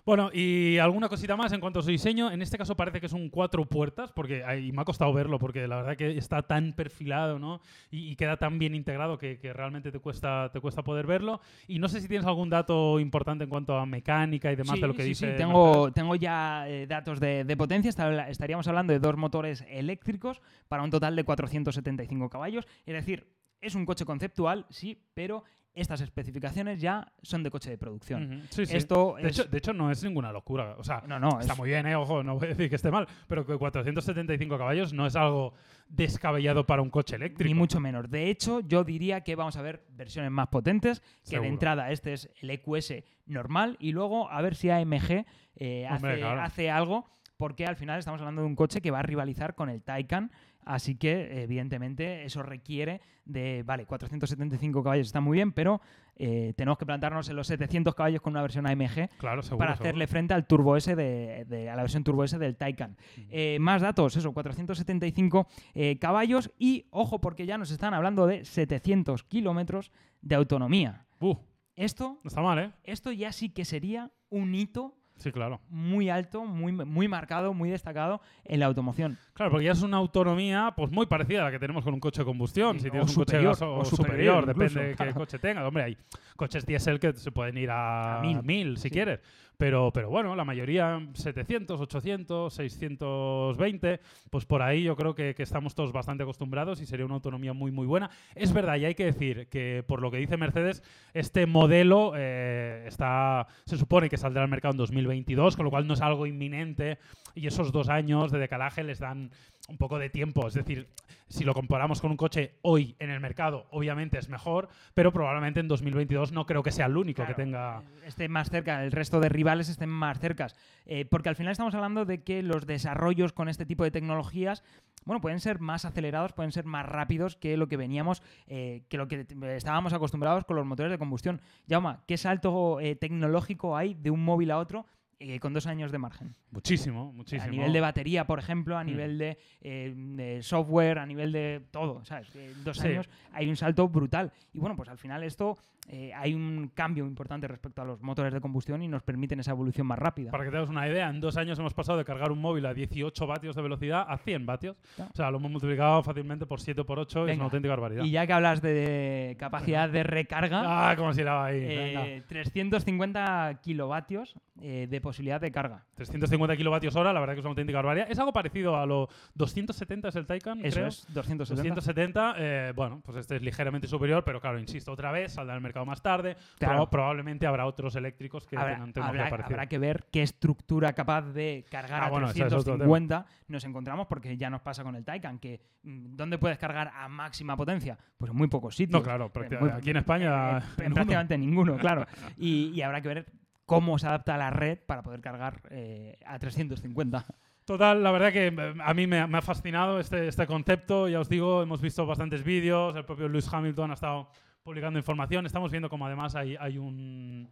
Bueno, y alguna cosita más en cuanto a su diseño. En este caso parece que es un cuatro puertas, porque ahí me ha costado verlo, porque la verdad que está tan perfilado, ¿no? Y, y queda tan bien integrado que, que realmente te cuesta, te cuesta poder verlo. Y no sé si tienes algún dato importante en cuanto a mecánica y demás Sí, de lo que sí, dice. sí, tengo, tengo ya eh, datos de, de potencia. Esta- Estaríamos hablando de dos motores eléctricos para un total de 475 caballos. Es decir, es un coche conceptual, sí, pero estas especificaciones ya son de coche de producción. Ujú, Sí, sí. Esto de, es- hecho, de hecho, no es ninguna locura. O sea, No, no, está es- muy bien, ¿eh? Ojo, no voy a decir que esté mal, pero que 475 caballos no es algo descabellado para un coche eléctrico. Ni mucho menos. De hecho, yo diría que vamos a ver versiones más potentes, que Seguro. de entrada este es el EQS normal y luego a ver si AMG eh, Hombre, hace, claro. hace algo, porque al final estamos hablando de un coche que va a rivalizar con el Taycan, así que evidentemente eso requiere de, vale, 475 caballos está muy bien, pero eh, tenemos que plantarnos en los 700 caballos con una versión AMG Claro, seguro. para seguro. hacerle frente al Turbo S de, de- a la versión Turbo S del Taycan. Eh, más datos, eso, 475 eh, caballos y ojo porque ya nos están hablando de 700 kilómetros de autonomía. Uh, Esto, no está mal, ¿eh? esto ya sí que sería un hito Sí, claro. muy alto, muy, muy marcado, muy destacado en la automoción. Claro, porque ya es una autonomía pues muy parecida a la que tenemos con un coche de combustión. Sí, Si tienes un coche o o superior depende de qué coche tengas. Hombre, hay coches diésel que se pueden ir a, A mil. mil, si Sí. quieres. Pero, pero bueno, la mayoría 700, 800, 620, pues por ahí yo creo que, estamos todos bastante acostumbrados y sería una autonomía muy, muy buena. Es verdad, y hay que decir que por lo que dice Mercedes, este modelo eh, está, se supone que saldrá al mercado en 2022, con lo cual no es algo inminente y esos dos años de decalaje les dan un poco de tiempo. Es decir, si lo comparamos con un coche hoy en el mercado, obviamente es mejor, pero probablemente en 2022 no creo que sea el único que tenga... eh, Esté más cerca, el resto de rivales estén más cercas. Eh, porque al final estamos hablando de que los desarrollos con este tipo de tecnologías, bueno, pueden ser más acelerados, pueden ser más rápidos que lo que veníamos, eh, que lo que estábamos acostumbrados con los motores de combustión. Jauma, ¿qué salto eh, tecnológico hay de un móvil a otro eh, con dos años de margen? Muchísimo, muchísimo. A nivel de batería, por ejemplo, a Mm. nivel de, eh, de software, a nivel de todo, ¿sabes? En dos Sí. años hay un salto brutal. Y bueno, pues al final esto eh, hay un cambio importante respecto a los motores de combustión y nos permiten esa evolución más rápida. Para que te hagas una idea, en dos años hemos pasado de cargar un móvil a 18 vatios de velocidad a 100 vatios. Claro. O sea, lo hemos multiplicado fácilmente por 7 o por 8 y es Venga. una auténtica barbaridad. Y ya que hablas de capacidad de recarga, Ah, como si la ahí. eh, venga. 350 kilovatios eh, de posibilidad de carga. 350 kilovatios hora, la verdad que es una auténtica barbaridad. Es algo parecido a lo 270 es el Taycan, Eso creo. es, 270. 270, eh, bueno, pues este es ligeramente superior, pero claro, insisto, otra vez saldrá al mercado más tarde. Claro. Proba- probablemente habrá otros eléctricos que Habrá, tengan tecnología habrá- habrá que ver qué estructura capaz de cargar Ah, a bueno, ese es otro 350 nos encontramos, porque ya nos pasa con el Taycan, que mm, ¿dónde puedes cargar a máxima potencia? Pues en muy pocos sitios. No, claro, prácti- muy- aquí en España. Eh, en prácticamente ninguno, claro. Y, y habrá que ver cómo se adapta la red para poder cargar eh, a 350. Total, la verdad que eh, a mí me, me ha fascinado este, este concepto. Ya os digo, hemos visto bastantes vídeos. El propio Lewis Hamilton ha estado publicando información. Estamos viendo como además hay, hay un,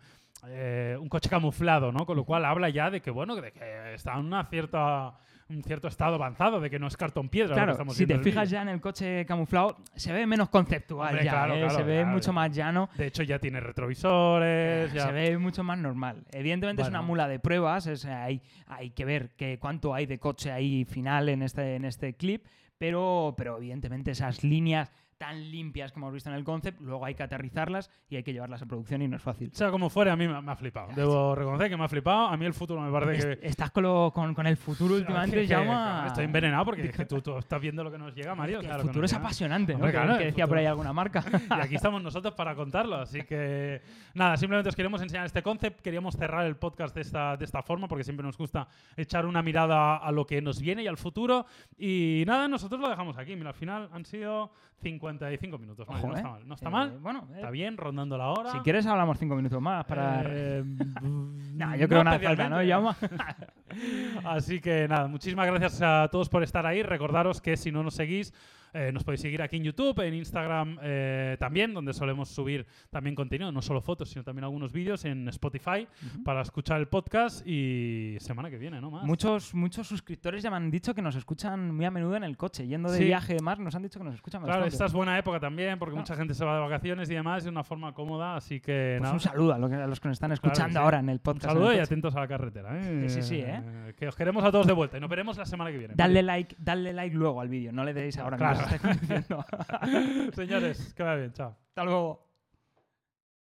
eh, un coche camuflado, ¿no? Con lo cual habla ya de que, bueno, de que está en una cierta, un cierto estado avanzado, de que no es cartón piedra. Claro, si te fijas ya en el coche camuflado, se ve menos conceptual Hombre, ya, claro, ¿eh? claro, se ve mucho más llano. De hecho, ya tiene retrovisores. ya- Se ve mucho más normal. Evidentemente es una mula de pruebas, es, hay, hay que ver que cuánto hay de coche ahí final en este, en este clip, pero, pero evidentemente esas líneas tan limpias como hemos visto en el concept, luego hay que aterrizarlas y hay que llevarlas a producción y no es fácil. Sea como fuere, a mí me, me ha flipado. Debo reconocer que me ha flipado. A mí el futuro me parece Est- que. Estás con, lo- con, con el futuro últimamente, que- que- llama... Estoy envenenado porque es que tú, tú estás viendo lo que nos llega, Mario. o sea, El lo que futuro es llega. apasionante, ¿no? Hombre, Que- claro, que el decía por futuro. ahí alguna marca. Y aquí estamos nosotros para contarlo. Así que, nada, simplemente os queremos enseñar este concept. Queríamos cerrar el podcast de esta, de esta forma porque siempre nos gusta echar una mirada a lo que nos viene y al futuro. Y nada, nosotros lo dejamos aquí. Mira, al final han sido 55 minutos. No ¿eh? está mal. No está Eh, mal. Bueno, eh, Está bien, rondando la hora. si quieres hablamos cinco minutos más para... Eh, Nah, yo creo no hace falta, ¿no? Así que nada, muchísimas gracias a todos por estar ahí. Recordaros que si no nos seguís, eh, nos podéis seguir aquí en YouTube, en Instagram eh, también, donde solemos subir también contenido, no solo fotos, sino también algunos vídeos en Spotify para escuchar el podcast y semana que viene, ¿no? Más. Muchos, muchos suscriptores ya me han dicho que nos escuchan muy a menudo en el coche, yendo de Sí. viaje y demás, nos han dicho que nos escuchan Claro, bastante. esta es buena época también, porque Claro. mucha gente se va de vacaciones y demás, de una forma cómoda, así que Pues nada. un saludo a, los que nos están escuchando sí. ahora en el Un podcast. el saludo y atentos a la carretera. ¿eh? Sí, sí, sí, ¿eh? Que os queremos a todos de vuelta y nos veremos la semana que viene. Dadle like, dadle like luego al vídeo, no le deis ahora Claro. Señores, que vaya bien, chao. Hasta luego.